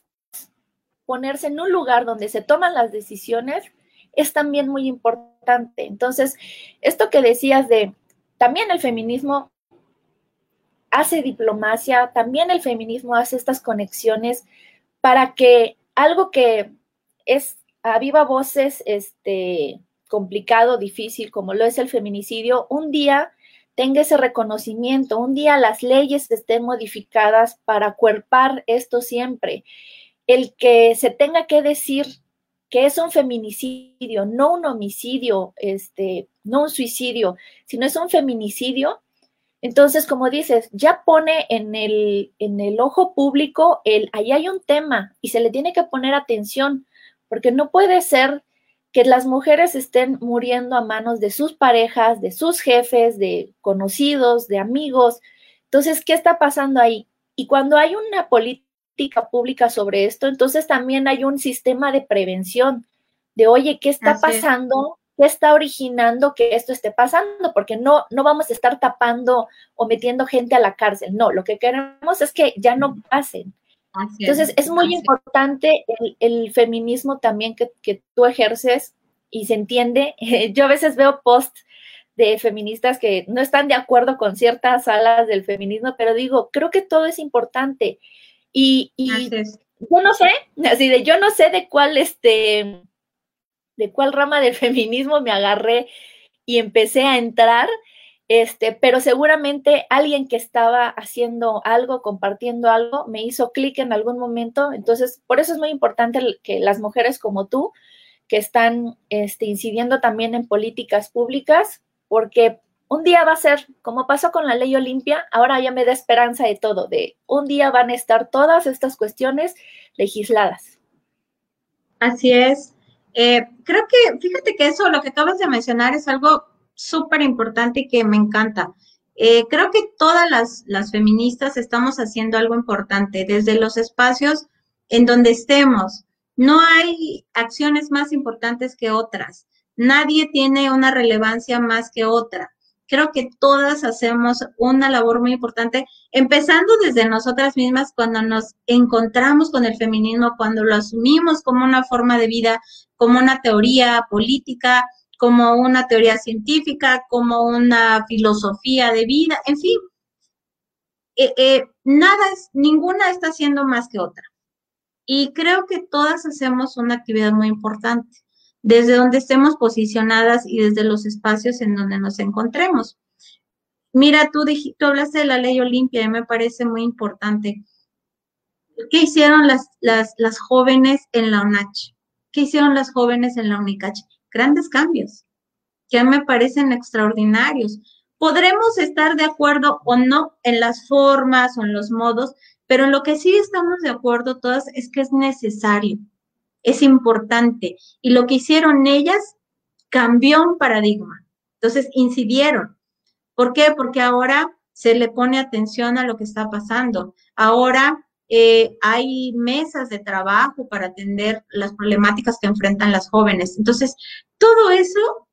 ponerse en un lugar donde se toman las decisiones es también muy importante. Entonces, esto que decías de, también el feminismo hace diplomacia, también el feminismo hace estas conexiones para que algo que es a viva voces, este, complicado, difícil, como lo es el feminicidio, un día tenga ese reconocimiento. Un día las leyes estén modificadas para cuerpar esto siempre. El que se tenga que decir que es un feminicidio, no un homicidio, este, no un suicidio, sino es un feminicidio. Entonces, como dices, ya pone en el, en el ojo público el, ahí hay un tema y se le tiene que poner atención, porque no puede ser que las mujeres estén muriendo a manos de sus parejas, de sus jefes, de conocidos, de amigos. Entonces, ¿qué está pasando ahí? Y cuando hay una política pública sobre esto, entonces también hay un sistema de prevención de, oye, ¿qué está pasando? ¿Qué está originando que esto esté pasando? Porque no, no vamos a estar tapando o metiendo gente a la cárcel. No, lo que queremos es que ya no pasen. Entonces, es, muy importante el, feminismo también que, tú ejerces y se entiende. (laughs) Yo a veces veo posts de feministas que no están de acuerdo con ciertas alas del feminismo, pero digo, creo que todo es importante. Y, yo no sé, así de yo no sé de cuál este, de cuál rama del (laughs) feminismo me agarré y empecé a entrar, este, pero seguramente alguien que estaba haciendo algo, compartiendo algo, me hizo clic en algún momento. Entonces, por eso es muy importante que las mujeres como tú, que están este, incidiendo también en políticas públicas, porque un día va a ser, como pasó con la ley Olimpia, ahora ya me da esperanza de todo, de un día van a estar todas estas cuestiones legisladas. Así es. Eh, creo que, fíjate que eso, lo que acabas de mencionar es algo súper importante y que me encanta. Eh, creo que todas las, las feministas estamos haciendo algo importante desde los espacios en donde estemos. No hay acciones más importantes que otras. Nadie tiene una relevancia más que otra. Creo que todas hacemos una labor muy importante, empezando desde nosotras mismas cuando nos encontramos con el feminismo, cuando lo asumimos como una forma de vida, como una teoría política, como una teoría científica, como una filosofía de vida, en fin. Eh, eh, nada es, ninguna está haciendo más que otra. Y creo que todas hacemos una actividad muy importante, desde donde estemos posicionadas y desde los espacios en donde nos encontremos. Mira, tú, hablaste de la ley Olimpia y me parece muy importante. ¿Qué hicieron las, las, las jóvenes en la UNACH? ¿Qué hicieron las jóvenes en la UNICACH? Grandes cambios, que me parecen extraordinarios. Podremos estar de acuerdo o no en las formas o en los modos, pero en lo que sí estamos de acuerdo todas es que es necesario, es importante. Y lo que hicieron ellas cambió un paradigma. Entonces, incidieron. ¿Por qué? Porque ahora se le pone atención a lo que está pasando. Ahora eh, hay mesas de trabajo para atender las problemáticas que enfrentan las jóvenes. Entonces, todo eso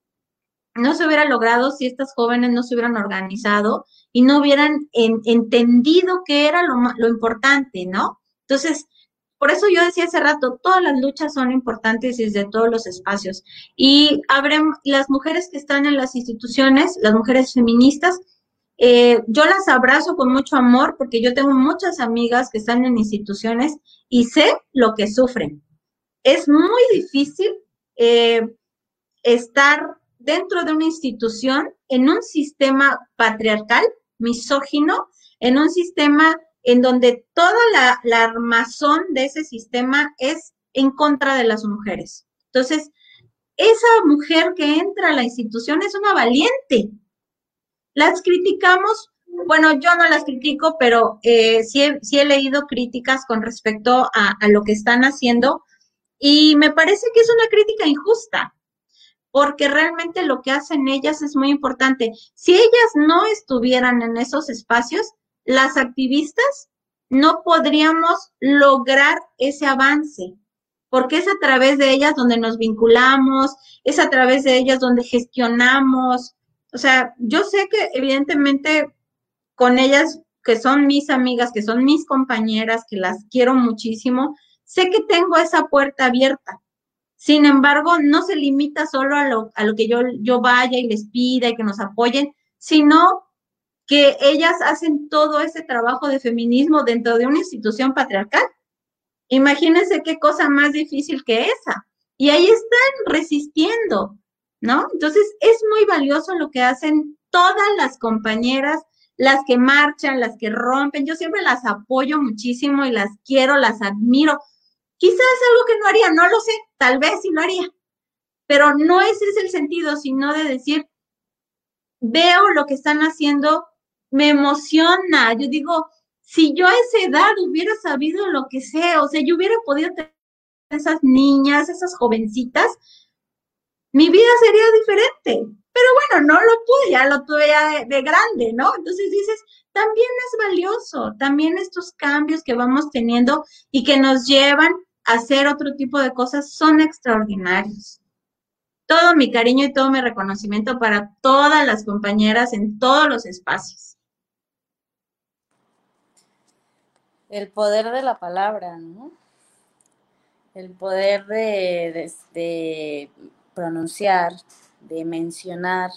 no se hubiera logrado si estas jóvenes no se hubieran organizado y no hubieran entendido qué era lo, lo importante, ¿no? Entonces, por eso yo decía hace rato, todas las luchas son importantes desde todos los espacios. Y las mujeres que están en las instituciones, las mujeres feministas, eh, yo las abrazo con mucho amor porque yo tengo muchas amigas que están en instituciones y sé lo que sufren. Es muy difícil eh, estar dentro de una institución en un sistema patriarcal misógino, en un sistema en donde toda la, armazón de ese sistema es en contra de las mujeres. Entonces, esa mujer que entra a la institución es una valiente. Las criticamos, bueno, yo no las critico, pero eh, sí, he, leído críticas con respecto a lo que están haciendo y me parece que es una crítica injusta porque realmente lo que hacen ellas es muy importante. Si ellas no estuvieran en esos espacios, las activistas no podríamos lograr ese avance, porque es a través de ellas donde nos vinculamos, es a través de ellas donde gestionamos. O sea, yo sé que evidentemente con ellas, que son mis amigas, que son mis compañeras, que las quiero muchísimo, sé que tengo esa puerta abierta sin embargo, no se limita solo a lo, a lo que yo, yo vaya y les pida y que nos apoyen, sino que ellas hacen todo ese trabajo de feminismo dentro de una institución patriarcal. Imagínense qué cosa más difícil que esa. Y ahí están resistiendo, ¿no? Entonces, es muy valioso lo que hacen todas las compañeras, las que marchan, las que rompen. Yo siempre las apoyo muchísimo y las quiero, las admiro, Quizás algo que no haría, no lo sé, tal vez sí lo haría, pero no ese es el sentido, sino de decir, veo lo que están haciendo, me emociona, yo digo, si yo a esa edad hubiera sabido lo que sé, o sea, yo hubiera podido tener esas niñas, esas jovencitas, mi vida sería diferente. Pero bueno, no lo pude, ya lo tuve ya de grande, ¿no? Entonces dices, también es valioso, también estos cambios que vamos teniendo y que nos llevan hacer otro tipo de cosas son extraordinarios. Todo mi cariño y todo mi reconocimiento para todas las compañeras en todos los espacios. El poder de la palabra, ¿no? El poder de, de, pronunciar, de mencionar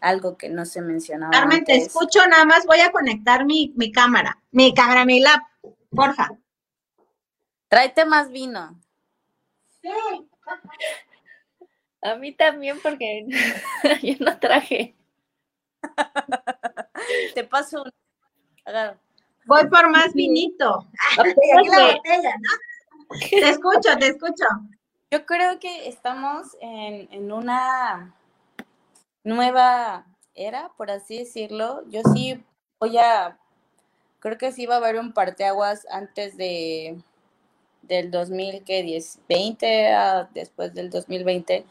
algo que no se mencionaba. Carmen, te escucho, nada más voy a conectar mi, mi cámara, mi cámara, mi lap, porfa. Tráete más vino. Sí. A mí también, porque (laughs) yo no traje. (laughs) Te paso un. Voy por más vinito. (laughs) Aquí la botella, ¿no? Te escucho, te escucho. Yo creo que estamos en, en una nueva era, por así decirlo. Yo sí voy a. Creo que sí va a haber un parteaguas antes de del 2020 a después del 2020,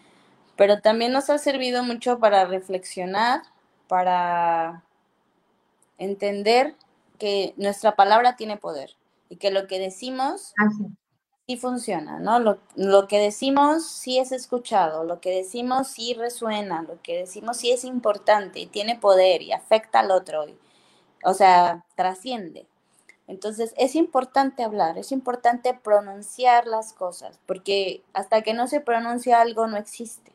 pero también nos ha servido mucho para reflexionar, para entender que nuestra palabra tiene poder y que lo que decimos Así. sí funciona, ¿no? Lo, lo que decimos sí es escuchado, lo que decimos sí resuena, lo que decimos sí es importante y tiene poder y afecta al otro, y- o sea, trasciende. Entonces es importante hablar, es importante pronunciar las cosas, porque hasta que no se pronuncia algo no existe.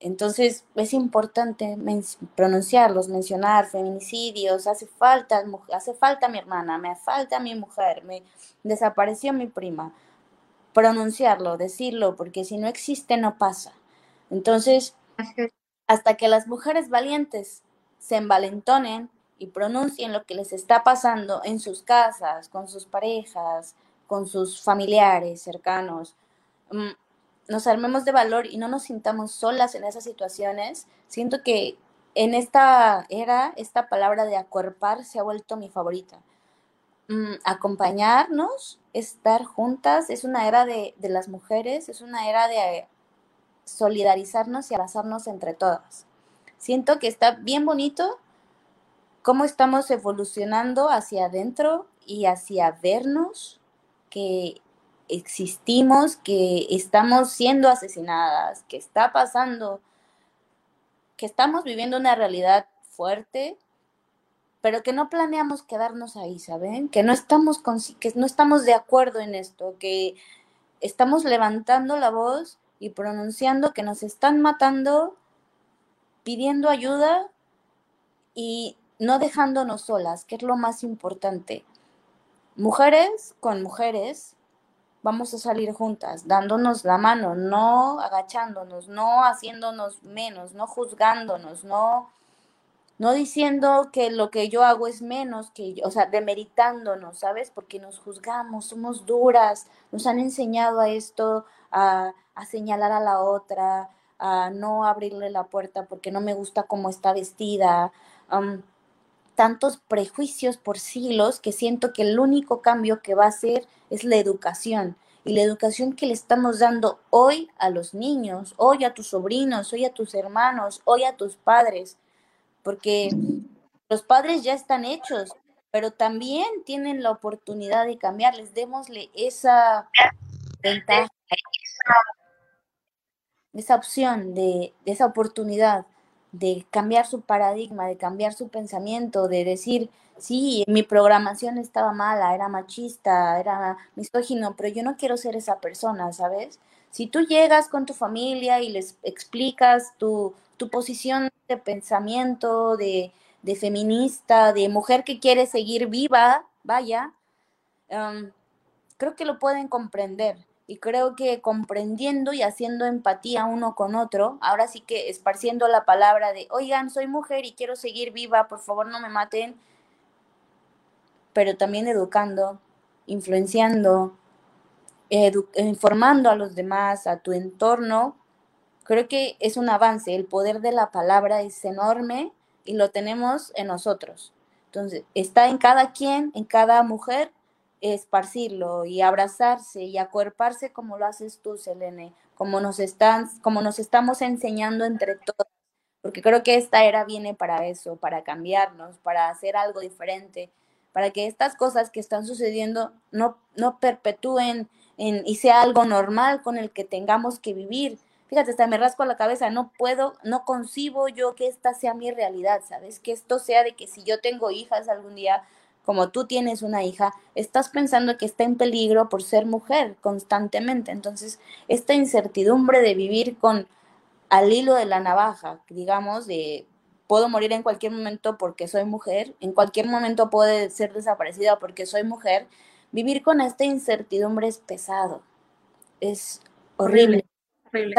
Entonces es importante men- pronunciarlos, mencionar feminicidios, hace falta, hace falta mi hermana, me falta mi mujer, me desapareció mi prima. Pronunciarlo, decirlo, porque si no existe no pasa. Entonces, hasta que las mujeres valientes se envalentonen y pronuncien lo que les está pasando en sus casas, con sus parejas, con sus familiares cercanos, mm, nos armemos de valor y no nos sintamos solas en esas situaciones. Siento que en esta era, esta palabra de acuerpar se ha vuelto mi favorita. Mm, acompañarnos, estar juntas, es una era de, de las mujeres, es una era de solidarizarnos y abrazarnos entre todas. Siento que está bien bonito cómo estamos evolucionando hacia adentro y hacia vernos, que existimos, que estamos siendo asesinadas, que está pasando, que estamos viviendo una realidad fuerte, pero que no planeamos quedarnos ahí, ¿saben? Que no estamos, consi- que no estamos de acuerdo en esto, que estamos levantando la voz y pronunciando que nos están matando, pidiendo ayuda y no dejándonos solas, que es lo más importante. Mujeres con mujeres, vamos a salir juntas, dándonos la mano, no agachándonos, no haciéndonos menos, no juzgándonos, no, no diciendo que lo que yo hago es menos que yo, o sea, demeritándonos, ¿sabes? Porque nos juzgamos, somos duras, nos han enseñado a esto, a, a señalar a la otra, a no abrirle la puerta porque no me gusta cómo está vestida. am, tantos prejuicios por siglos que siento que el único cambio que va a hacer es la educación. Y la educación que le estamos dando hoy a los niños, hoy a tus sobrinos, hoy a tus hermanos, hoy a tus padres, porque los padres ya están hechos, pero también tienen la oportunidad de cambiarles. Démosle esa ventaja, esa opción de, esa oportunidad de cambiar su paradigma, de cambiar su pensamiento, de decir, sí, mi programación estaba mala, era machista, era misógino, pero yo no quiero ser esa persona, ¿sabes? Si tú llegas con tu familia y les explicas tu, tu posición de pensamiento, de, de feminista, de mujer que quiere seguir viva, vaya, um, creo que lo pueden comprender. Y creo que comprendiendo y haciendo empatía uno con otro, ahora sí que esparciendo la palabra de, oigan, soy mujer y quiero seguir viva, por favor no me maten, pero también educando, influenciando, edu informando a los demás, a tu entorno, creo que es un avance. El poder de la palabra es enorme y lo tenemos en nosotros. Entonces, está en cada quien, en cada mujer, esparcirlo y abrazarse y acuerparse como lo haces tú, Selene, como nos están, como nos estamos enseñando entre todos, porque creo que esta era viene para eso, para cambiarnos, para hacer algo diferente, para que estas cosas que están sucediendo no, no perpetúen en, y sea algo normal con el que tengamos que vivir. Fíjate, hasta me rasco la cabeza, no puedo, no concibo yo que esta sea mi realidad, ¿sabes? Que esto sea de que si yo tengo hijas algún día, como tú tienes una hija, estás pensando que está en peligro por ser mujer constantemente. Entonces, esta incertidumbre de vivir con al hilo de la navaja, digamos, de puedo morir en cualquier momento porque soy mujer, en cualquier momento puede ser desaparecida porque soy mujer, vivir con esta incertidumbre es pesado, es horrible. Horrible.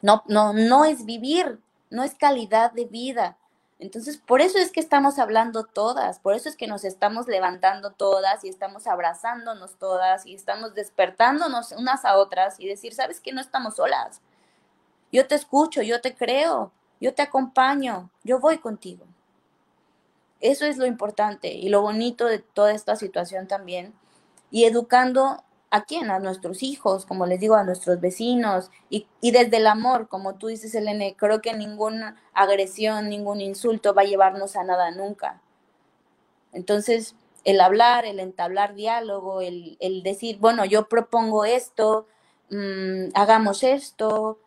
No, no, no es vivir, no es calidad de vida. Entonces, por eso es que estamos hablando todas, por eso es que nos estamos levantando todas y estamos abrazándonos todas y estamos despertándonos unas a otras y decir, sabes que no estamos solas. Yo te escucho, yo te creo, yo te acompaño, yo voy contigo. Eso es lo importante y lo bonito de toda esta situación también. y educando a quién, a nuestros hijos, como les digo, a nuestros vecinos, y, y desde el amor, como tú dices, Elene, creo que ninguna agresión, ningún insulto va a llevarnos a nada nunca. Entonces, el hablar, el entablar diálogo, el, el decir, bueno, yo propongo esto, mmm, hagamos esto,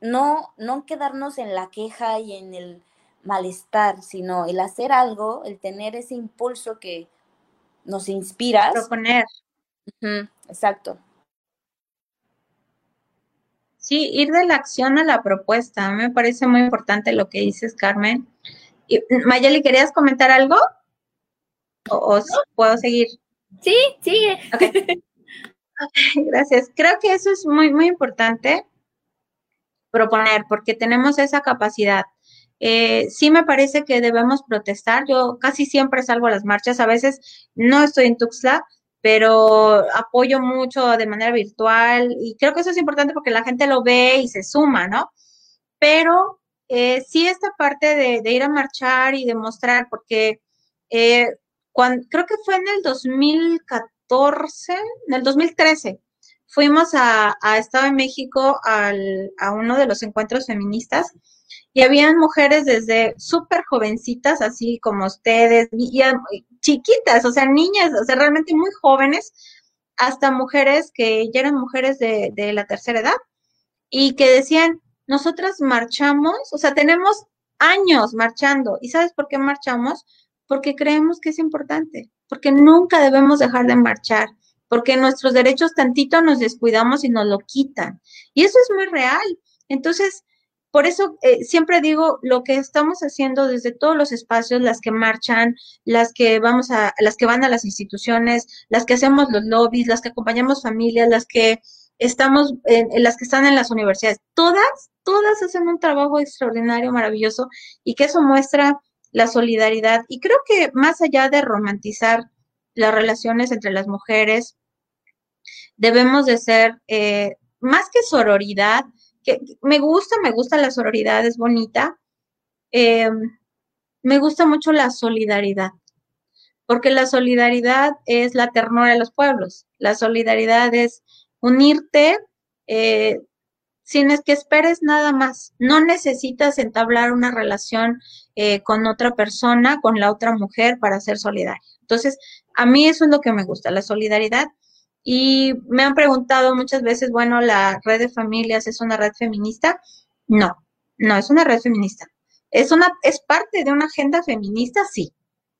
no, no quedarnos en la queja y en el malestar, sino el hacer algo, el tener ese impulso que nos inspira. Proponer. Ujú, exacto. Sí, ir de la acción a la propuesta. Me parece muy importante lo que dices, Carmen. Y, Mayeli, ¿querías comentar algo? ¿O, o puedo seguir? Sí, sigue. Ok, Gracias. Creo que eso es muy, muy importante proponer, porque tenemos esa capacidad. Eh, sí me parece que debemos protestar. Yo casi siempre salgo a las marchas. A veces no estoy en Tuxtla, pero apoyo mucho de manera virtual y creo que eso es importante porque la gente lo ve y se suma, ¿no? Pero eh, sí esta parte de, ir a marchar y demostrar, porque eh, cuan- creo que fue en el 2014, en el 2013, fuimos a, a Estado de México al- a uno de los encuentros feministas y habían mujeres desde súper jovencitas, así como ustedes, y, chiquitas, o sea, niñas, o sea, realmente muy jóvenes, hasta mujeres que ya eran mujeres de, de la tercera edad y que decían, nosotras marchamos, o sea, tenemos años marchando. ¿Y sabes por qué marchamos? Porque creemos que es importante, porque nunca debemos dejar de marchar, porque nuestros derechos tantito nos descuidamos y nos lo quitan. Y eso es muy real. Entonces, por eso eh, siempre digo lo que estamos haciendo desde todos los espacios, las que marchan, las que vamos a, las que van a las instituciones, las que hacemos los lobbies, las que acompañamos familias, las que estamos en, las que están en las universidades, todas, todas hacen un trabajo extraordinario, maravilloso, y que eso muestra la solidaridad. Y creo que más allá de romantizar las relaciones entre las mujeres, debemos de ser eh, más que sororidad, que me gusta, me gusta la sororidad, es bonita, eh, me gusta mucho la solidaridad, porque la solidaridad es la ternura de los pueblos, la solidaridad es unirte eh, sin es que esperes nada más. No necesitas entablar una relación eh, con otra persona, con la otra mujer para ser solidaria. Entonces, a mí eso es lo que me gusta, la solidaridad. Y me han preguntado muchas veces, bueno, ¿la red de familias es una red feminista? No, no es una red feminista. ¿Es, una, ¿Es parte de una agenda feminista? Sí.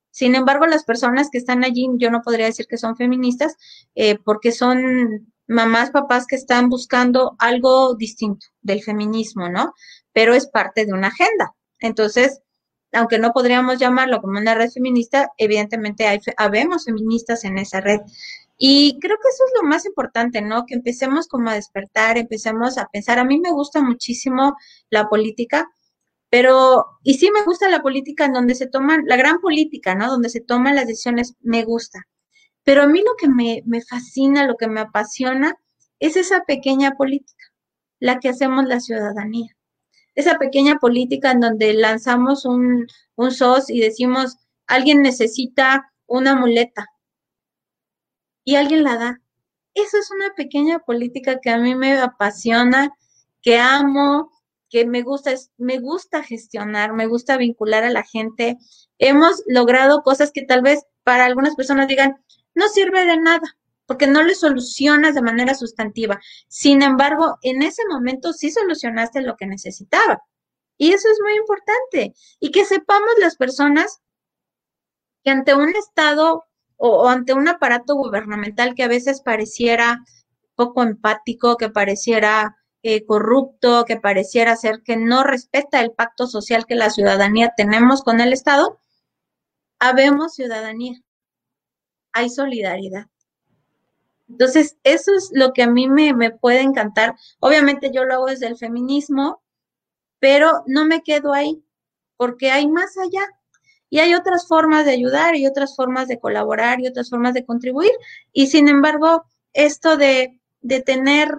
Sin embargo, las personas que están allí, yo no podría decir que son feministas, eh, porque son mamás, papás que están buscando algo distinto del feminismo, ¿no? Pero es parte de una agenda. Entonces, aunque no podríamos llamarlo como una red feminista, evidentemente hay, habemos feministas en esa red. Y creo que eso es lo más importante, ¿no? Que empecemos como a despertar, empecemos a pensar. A mí me gusta muchísimo la política, pero, y sí me gusta la política en donde se toman, la gran política, ¿no? Donde se toman las decisiones, me gusta. Pero a mí lo que me, me fascina, lo que me apasiona, es esa pequeña política, la que hacemos la ciudadanía. Esa pequeña política en donde lanzamos un, un SOS y decimos, alguien necesita una muleta y alguien la da. Eso es una pequeña política que a mí me apasiona, que amo, que me gusta, me gusta gestionar, me gusta vincular a la gente. Hemos logrado cosas que tal vez para algunas personas digan, no sirve de nada, porque no le solucionas de manera sustantiva. Sin embargo, en ese momento sí solucionaste lo que necesitaba. Y eso es muy importante. Y que sepamos las personas que ante un Estado o, ante un aparato gubernamental que a veces pareciera poco empático, que pareciera eh, corrupto, que pareciera ser que no respeta el pacto social que la ciudadanía tenemos con el Estado, habemos ciudadanía, hay solidaridad. Entonces, eso es lo que a mí me, me puede encantar. Obviamente yo lo hago desde el feminismo, pero no me quedo ahí, porque hay más allá. Y hay otras formas de ayudar y otras formas de colaborar y otras formas de contribuir. Y sin embargo, esto de, de tener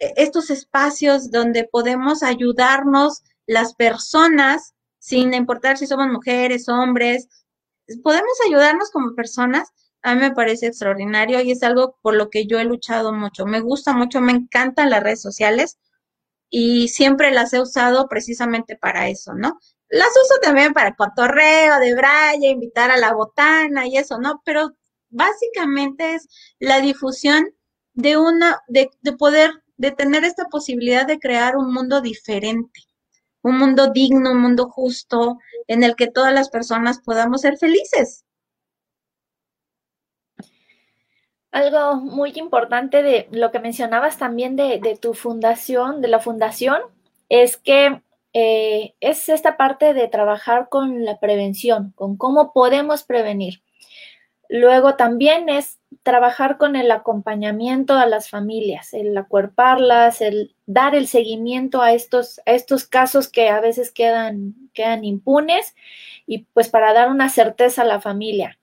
estos espacios donde podemos ayudarnos las personas, sin importar si somos mujeres, hombres, podemos ayudarnos como personas, A mí me parece extraordinario y es algo por lo que yo he luchado mucho. Me gusta mucho, me encantan las redes sociales y siempre las he usado precisamente para eso, ¿no? Las uso también para cotorreo, de braya, invitar a la botana y eso, ¿no? Pero básicamente es la difusión de una, de, de poder, de tener esta posibilidad de crear un mundo diferente, un mundo digno, un mundo justo, en el que todas las personas podamos ser felices. Algo muy importante de lo que mencionabas también de, de tu fundación, de la fundación, es que eh, es esta parte de trabajar con la prevención, con cómo podemos prevenir. Luego también es trabajar con el acompañamiento a las familias, el acuerparlas, el dar el seguimiento a estos, estos casos que a veces quedan, quedan impunes y pues para dar una certeza a la familia.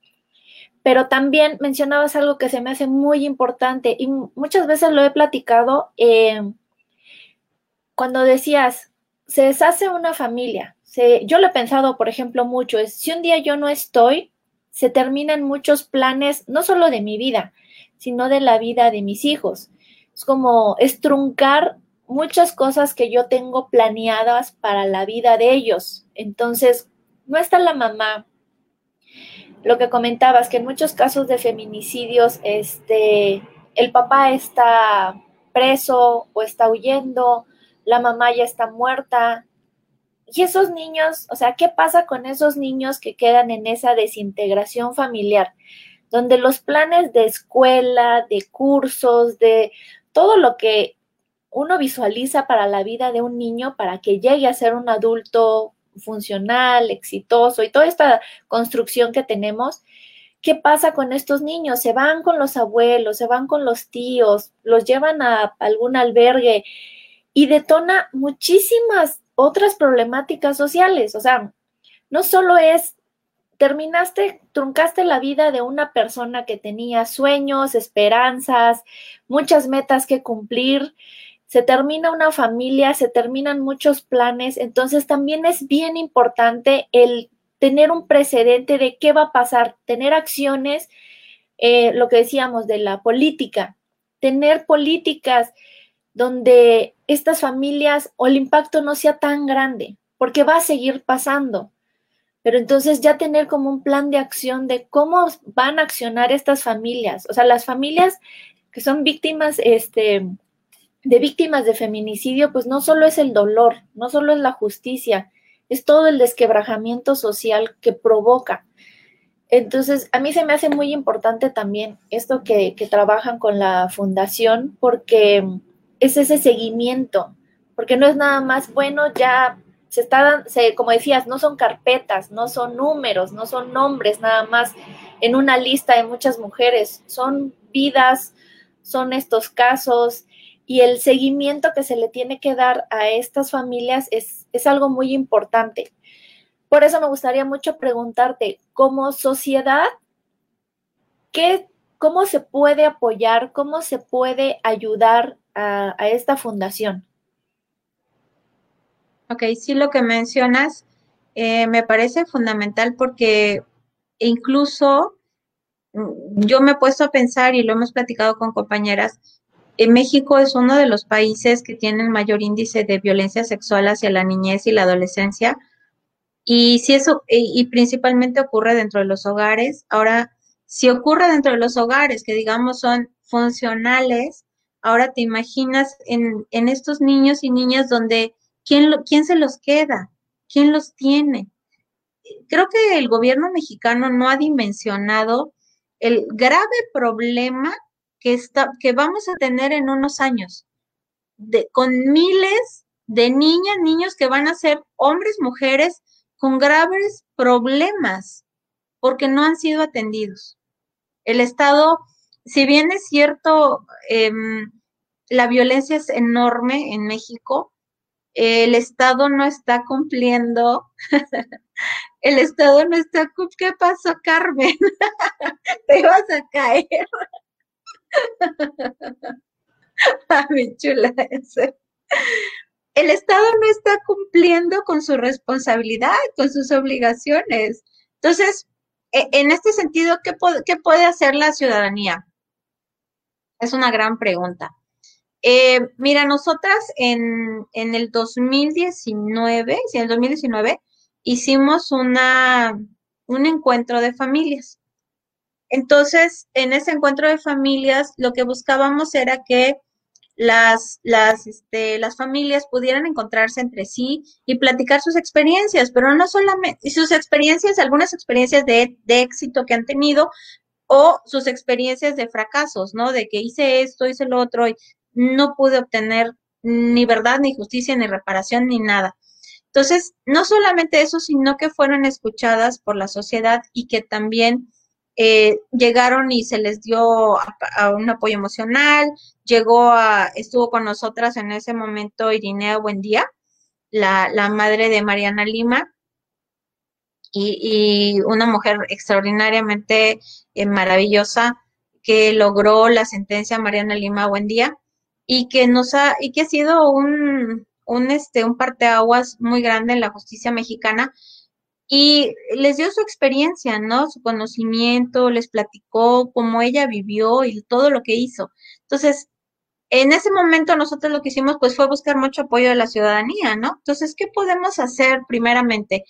Pero también mencionabas algo que se me hace muy importante y muchas veces lo he platicado eh, cuando decías, se deshace una familia. yo lo he pensado, por ejemplo, mucho, es si un día yo no estoy, se terminan muchos planes, no solo de mi vida, sino de la vida de mis hijos. Es como estruncar muchas cosas que yo tengo planeadas para la vida de ellos. Entonces, no está la mamá. Lo que comentabas, que en muchos casos de feminicidios, este, el papá está preso o está huyendo la mamá ya está muerta. Y esos niños, o sea, ¿qué pasa con esos niños que quedan en esa desintegración familiar? Donde los planes de escuela, de cursos, de todo lo que uno visualiza para la vida de un niño para que llegue a ser un adulto funcional, exitoso y toda esta construcción que tenemos, ¿qué pasa con estos niños? Se van con los abuelos, se van con los tíos, los llevan a algún albergue y detona muchísimas otras problemáticas sociales. O sea, no solo es, terminaste, truncaste la vida de una persona que tenía sueños, esperanzas, muchas metas que cumplir, se termina una familia, se terminan muchos planes, entonces también es bien importante el tener un precedente de qué va a pasar, tener acciones, eh, lo que decíamos de la política, tener políticas donde estas familias o el impacto no sea tan grande, porque va a seguir pasando. Pero entonces ya tener como un plan de acción de cómo van a accionar estas familias, o sea, las familias que son víctimas este, de víctimas de feminicidio, pues no solo es el dolor, no solo es la justicia, es todo el desquebrajamiento social que provoca. Entonces, a mí se me hace muy importante también esto que, que trabajan con la fundación, porque es ese seguimiento, porque no es nada más, bueno, ya se está, se, como decías, no son carpetas, no son números, no son nombres nada más en una lista de muchas mujeres, son vidas, son estos casos y el seguimiento que se le tiene que dar a estas familias es, es algo muy importante. Por eso me gustaría mucho preguntarte, como sociedad, ¿qué, ¿cómo se puede apoyar, cómo se puede ayudar a, esta fundación. Ok, sí, lo que mencionas eh, me parece fundamental porque incluso mm, yo me he puesto a pensar y lo hemos platicado con compañeras, en México es uno de los países que tiene el mayor índice de violencia sexual hacia la niñez y la adolescencia. Y si eso, y, y principalmente ocurre dentro de los hogares, ahora, si ocurre dentro de los hogares, que digamos son funcionales, Ahora te imaginas en, estos niños y niñas donde, ¿quién, ¿quién se los queda? ¿Quién los tiene? Creo que el gobierno mexicano no ha dimensionado el grave problema que, está, que vamos a tener en unos años, de, con miles de niñas, niños que van a ser hombres, mujeres, con graves problemas, porque no han sido atendidos. El Estado, si bien es cierto, em, la violencia es enorme en México. El Estado no está cumpliendo. (laughs) El Estado no está ¿Qué pasó, Carmen? (laughs) Te vas a caer. A (laughs) mi chula ese. El Estado no está cumpliendo con su responsabilidad, con sus obligaciones. Entonces, en este sentido, ¿qué, po- qué puede hacer la ciudadanía? Es una gran pregunta. Eh, mira, nosotras en, en el 2019, sí, en el 2019, hicimos una, un encuentro de familias. Entonces, en ese encuentro de familias, lo que buscábamos era que las, las, este, las familias pudieran encontrarse entre sí y platicar sus experiencias, pero no solamente, sus experiencias, algunas experiencias de, de éxito que han tenido o sus experiencias de fracasos, ¿no? De que hice esto, hice lo otro y no pude obtener ni verdad, ni justicia, ni reparación, ni nada. Entonces, no solamente eso, sino que fueron escuchadas por la sociedad y que también eh, llegaron y se les dio a, un apoyo emocional, llegó a, estuvo con nosotras en ese momento Irinea Buendía, la, la madre de Mariana Lima, y, y una mujer extraordinariamente eh, maravillosa que logró la sentencia Mariana Lima Buendía y que nos ha, y que ha sido un, un, este, un parteaguas muy grande en la justicia mexicana y les dio su experiencia, ¿no? Su conocimiento, les platicó cómo ella vivió y todo lo que hizo. Entonces, en ese momento nosotros lo que hicimos pues fue buscar mucho apoyo de la ciudadanía, ¿no? Entonces, ¿qué podemos hacer primeramente?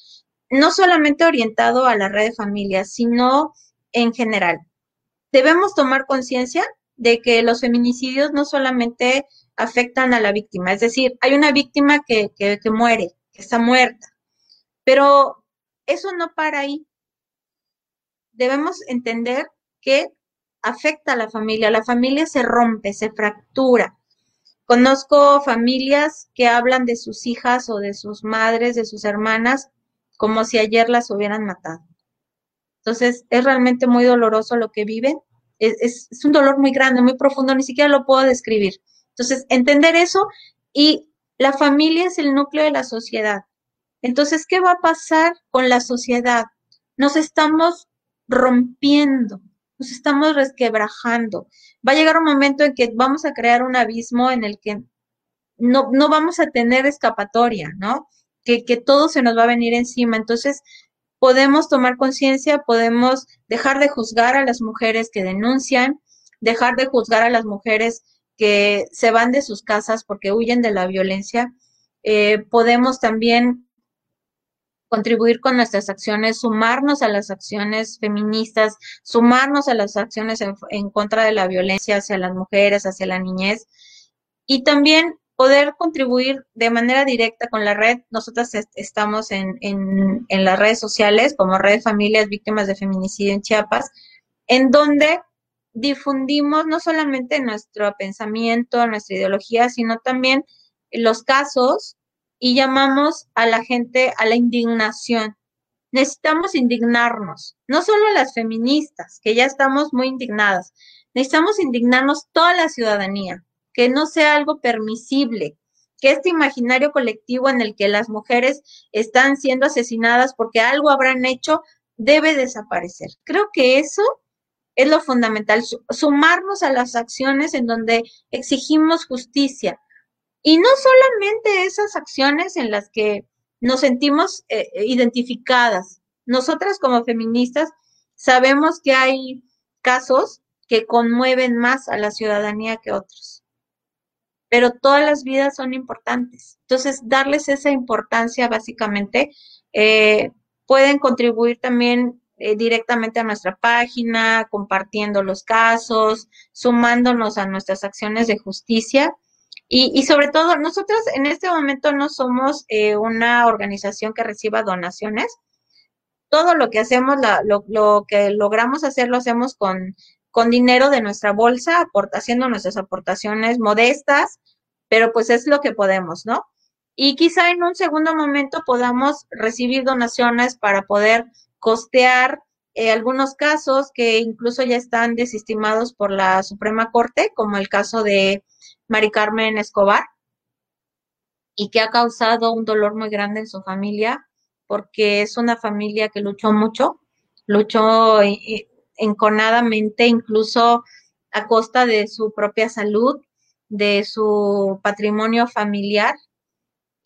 No solamente orientado a la red de familias, sino en general. Debemos tomar conciencia de que los feminicidios no solamente afectan a la víctima, es decir, hay una víctima que, que, que muere, que está muerta, pero eso no para ahí. Debemos entender que afecta a la familia, la familia se rompe, se fractura. Conozco familias que hablan de sus hijas o de sus madres, de sus hermanas, como si ayer las hubieran matado. Entonces, es realmente muy doloroso lo que viven. Es, es, un dolor muy grande, muy profundo, ni siquiera lo puedo describir. Entonces, entender eso y la familia es el núcleo de la sociedad. Entonces, ¿qué va a pasar con la sociedad? Nos estamos rompiendo, nos estamos resquebrajando. Va a llegar un momento en que vamos a crear un abismo en el que no, no vamos a tener escapatoria, ¿no? Que, que todo se nos va a venir encima. Entonces, podemos tomar conciencia, podemos dejar de juzgar a las mujeres que denuncian, dejar de juzgar a las mujeres que se van de sus casas porque huyen de la violencia. Eh, podemos también contribuir con nuestras acciones, sumarnos a las acciones feministas, sumarnos a las acciones en, contra de la violencia hacia las mujeres, hacia la niñez y también poder contribuir de manera directa con la red. Nosotras est estamos en, en, en, las redes sociales como Red Familias Víctimas de Feminicidio en Chiapas, en donde difundimos no solamente nuestro pensamiento, nuestra ideología, sino también los casos y llamamos a la gente a la indignación. Necesitamos indignarnos, no solo las feministas, que ya estamos muy indignadas, necesitamos indignarnos toda la ciudadanía, que no sea algo permisible, que este imaginario colectivo en el que las mujeres están siendo asesinadas porque algo habrán hecho debe desaparecer. Creo que eso es lo fundamental, sumarnos a las acciones en donde exigimos justicia, y no solamente esas acciones en las que nos sentimos eh, identificadas. Nosotras como feministas sabemos que hay casos que conmueven más a la ciudadanía que otros. Pero todas las vidas son importantes. Entonces, darles esa importancia básicamente eh, pueden contribuir también eh, directamente a nuestra página, compartiendo los casos, sumándonos a nuestras acciones de justicia y, y, sobre todo, nosotros en este momento no somos eh, una organización que reciba donaciones. Todo lo que hacemos, la, lo, lo, que logramos hacer, lo hacemos con, con dinero de nuestra bolsa, aporta, haciendo nuestras aportaciones modestas, pero pues es lo que podemos, ¿no? Y quizá en un segundo momento podamos recibir donaciones para poder costear eh, algunos casos que incluso ya están desestimados por la Suprema Corte, como el caso de Mari Carmen Escobar, y que ha causado un dolor muy grande en su familia, porque es una familia que luchó mucho, luchó enconadamente, incluso a costa de su propia salud, de su patrimonio familiar,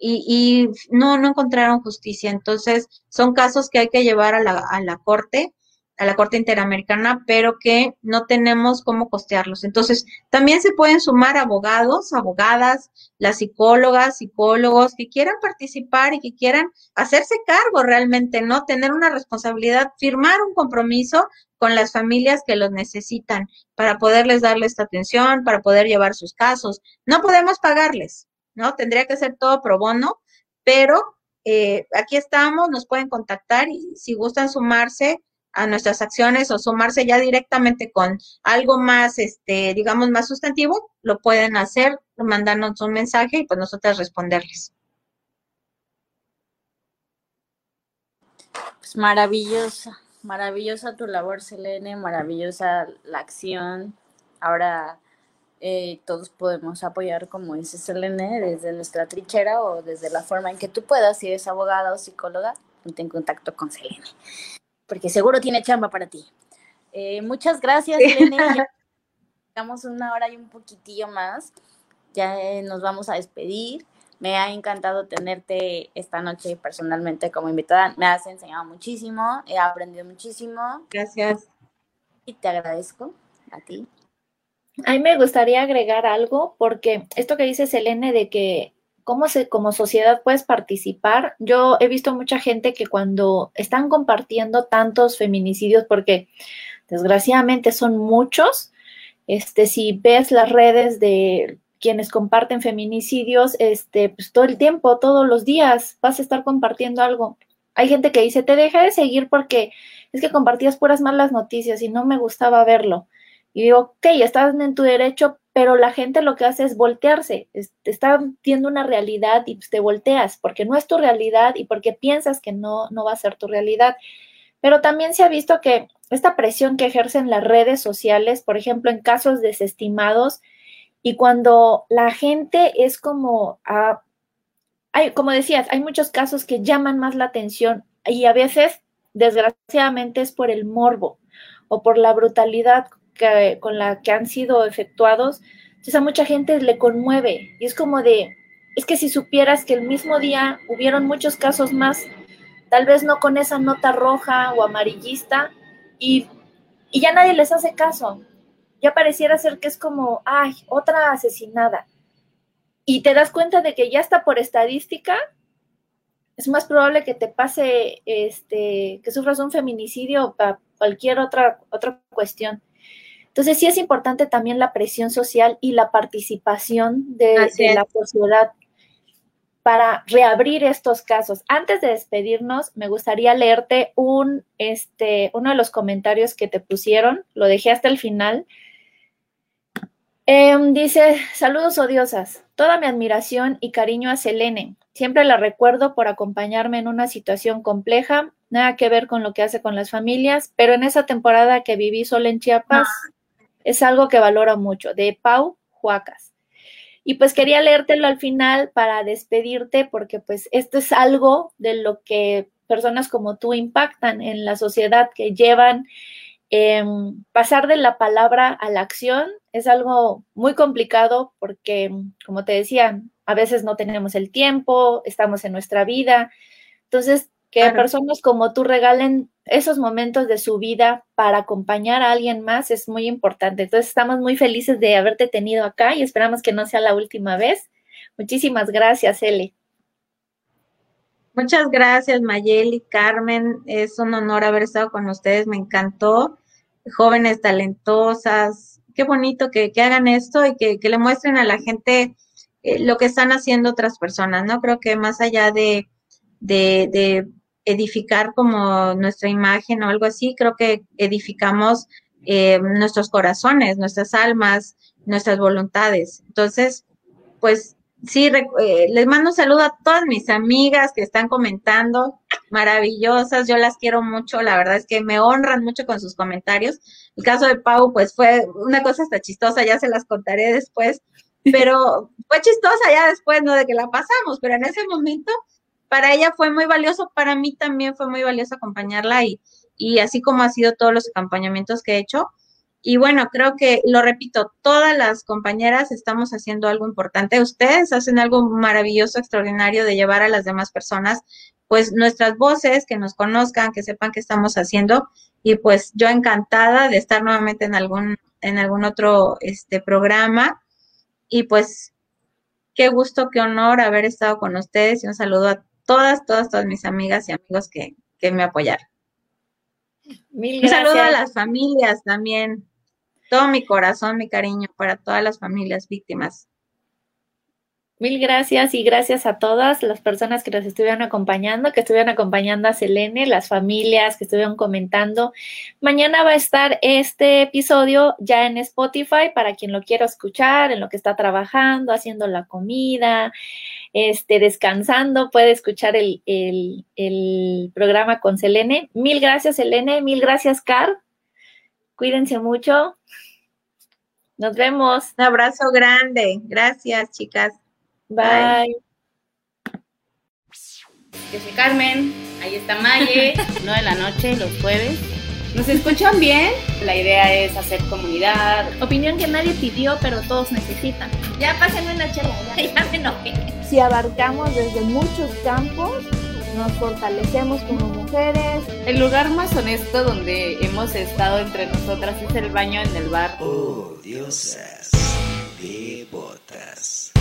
y, no, no encontraron justicia. Entonces, son casos que hay que llevar a la corte a la Corte Interamericana, pero que no tenemos cómo costearlos. Entonces, también se pueden sumar abogados, abogadas, las psicólogas, psicólogos que quieran participar y que quieran hacerse cargo realmente, ¿no? Tener una responsabilidad, firmar un compromiso con las familias que los necesitan para poderles darle esta atención, para poder llevar sus casos. No podemos pagarles, ¿no? Tendría que ser todo pro bono, pero eh, aquí estamos, nos pueden contactar y si gustan sumarse a nuestras acciones o sumarse ya directamente con algo más, este, digamos, más sustantivo, lo pueden hacer, mandarnos un mensaje y pues nosotras responderles. Pues maravillosa, maravillosa tu labor, Selene, maravillosa la acción. Ahora eh, todos podemos apoyar, como dice Selene, desde nuestra trinchera o desde la forma en que tú puedas, si eres abogada o psicóloga, ponte en contacto con Selene porque seguro tiene chamba para ti. Eh, muchas gracias. (laughs) Estamos una hora y un poquitillo más. Ya eh, nos vamos a despedir. Me ha encantado tenerte esta noche personalmente como invitada. Me has enseñado muchísimo, he aprendido muchísimo. Gracias. Y te agradezco a ti. A mí me gustaría agregar algo porque esto que dice Selene de que cómo se, como sociedad puedes participar. Yo he visto mucha gente que cuando están compartiendo tantos feminicidios, porque desgraciadamente son muchos, este, si ves las redes de quienes comparten feminicidios, este, pues todo el tiempo, todos los días vas a estar compartiendo algo. Hay gente que dice, te dejé de seguir porque es que compartías puras malas noticias y no me gustaba verlo. Y digo, ok, estás en tu derecho, pero la gente lo que hace es voltearse, está viendo una realidad y te volteas porque no es tu realidad y porque piensas que no, no va a ser tu realidad. Pero también se ha visto que esta presión que ejercen las redes sociales, por ejemplo, en casos desestimados, y cuando la gente es como, ah, hay, como decías, hay muchos casos que llaman más la atención y a veces, desgraciadamente, es por el morbo o por la brutalidad con la que han sido efectuados, entonces a mucha gente le conmueve y es como de, es que si supieras que el mismo día hubieron muchos casos más, tal vez no con esa nota roja o amarillista y, y ya nadie les hace caso, ya pareciera ser que es como, ay, otra asesinada. Y te das cuenta de que ya está por estadística, es más probable que te pase, este, que sufras un feminicidio o cualquier otra, otra cuestión. Entonces sí es importante también la presión social y la participación de, la sociedad para reabrir estos casos. Antes de despedirnos, me gustaría leerte un, este, uno de los comentarios que te pusieron, lo dejé hasta el final. Em, dice, saludos odiosas, toda mi admiración y cariño a Selene. Siempre la recuerdo por acompañarme en una situación compleja, nada que ver con lo que hace con las familias, pero en esa temporada que viví sola en Chiapas, es algo que valoro mucho, de Pau Juacas. Y pues quería leértelo al final para despedirte, porque pues esto es algo de lo que personas como tú impactan en la sociedad, que llevan eh, pasar de la palabra a la acción. Es algo muy complicado porque, como te decía, a veces no tenemos el tiempo, estamos en nuestra vida. Entonces, que personas como tú regalen esos momentos de su vida para acompañar a alguien más es muy importante. Entonces estamos muy felices de haberte tenido acá y esperamos que no sea la última vez. Muchísimas gracias, Eli. Muchas gracias, Mayeli, Carmen. Es un honor haber estado con ustedes. Me encantó. Jóvenes talentosas. Qué bonito que, hagan esto y que, le muestren a la gente eh, lo que están haciendo otras personas, ¿no? Creo que más allá de, de edificar como nuestra imagen o algo así, creo que edificamos eh, nuestros corazones, nuestras almas, nuestras voluntades. Entonces, pues sí, eh, les mando un saludo a todas mis amigas que están comentando, maravillosas, yo las quiero mucho, la verdad es que me honran mucho con sus comentarios. El caso de Pau, pues fue una cosa hasta chistosa, ya se las contaré después, pero fue chistosa ya después, ¿no? De que la pasamos, pero en ese momento para ella fue muy valioso, para mí también fue muy valioso acompañarla y, y así como ha sido todos los acompañamientos que he hecho. Y bueno, creo que, lo repito, todas las compañeras estamos haciendo algo importante. Ustedes hacen algo maravilloso, extraordinario de llevar a las demás personas pues nuestras voces, que nos conozcan, que sepan qué estamos haciendo y pues yo encantada de estar nuevamente en algún en algún otro este programa y pues qué gusto, qué honor haber estado con ustedes y un saludo a todas, todas, todas mis amigas y amigos que, que me apoyaron. Mil Un gracias. saludo a las familias también. Todo mi corazón, mi cariño para todas las familias víctimas. Mil gracias y gracias a todas las personas que nos estuvieron acompañando, que estuvieron acompañando a Selene, las familias que estuvieron comentando. Mañana va a estar este episodio ya en Spotify para quien lo quiera escuchar, en lo que está trabajando, haciendo la comida, este, descansando, puede escuchar el, el, el programa con Selene. Mil gracias, Selene. Mil gracias, Car. Cuídense mucho. Nos vemos. Un abrazo grande. Gracias, chicas. Bye. Yo soy Carmen, ahí está Maye, (laughs) 9 de la noche, los jueves. ¿Nos escuchan bien? La idea es hacer comunidad. Opinión que nadie pidió, pero todos necesitan. Ya pásenme una chela. Ya, (laughs) Ya me enojé. Si abarcamos desde muchos campos, nos fortalecemos como mujeres. El lugar más honesto donde hemos estado entre nosotras es el baño en el bar. Oh, diosas, devotas.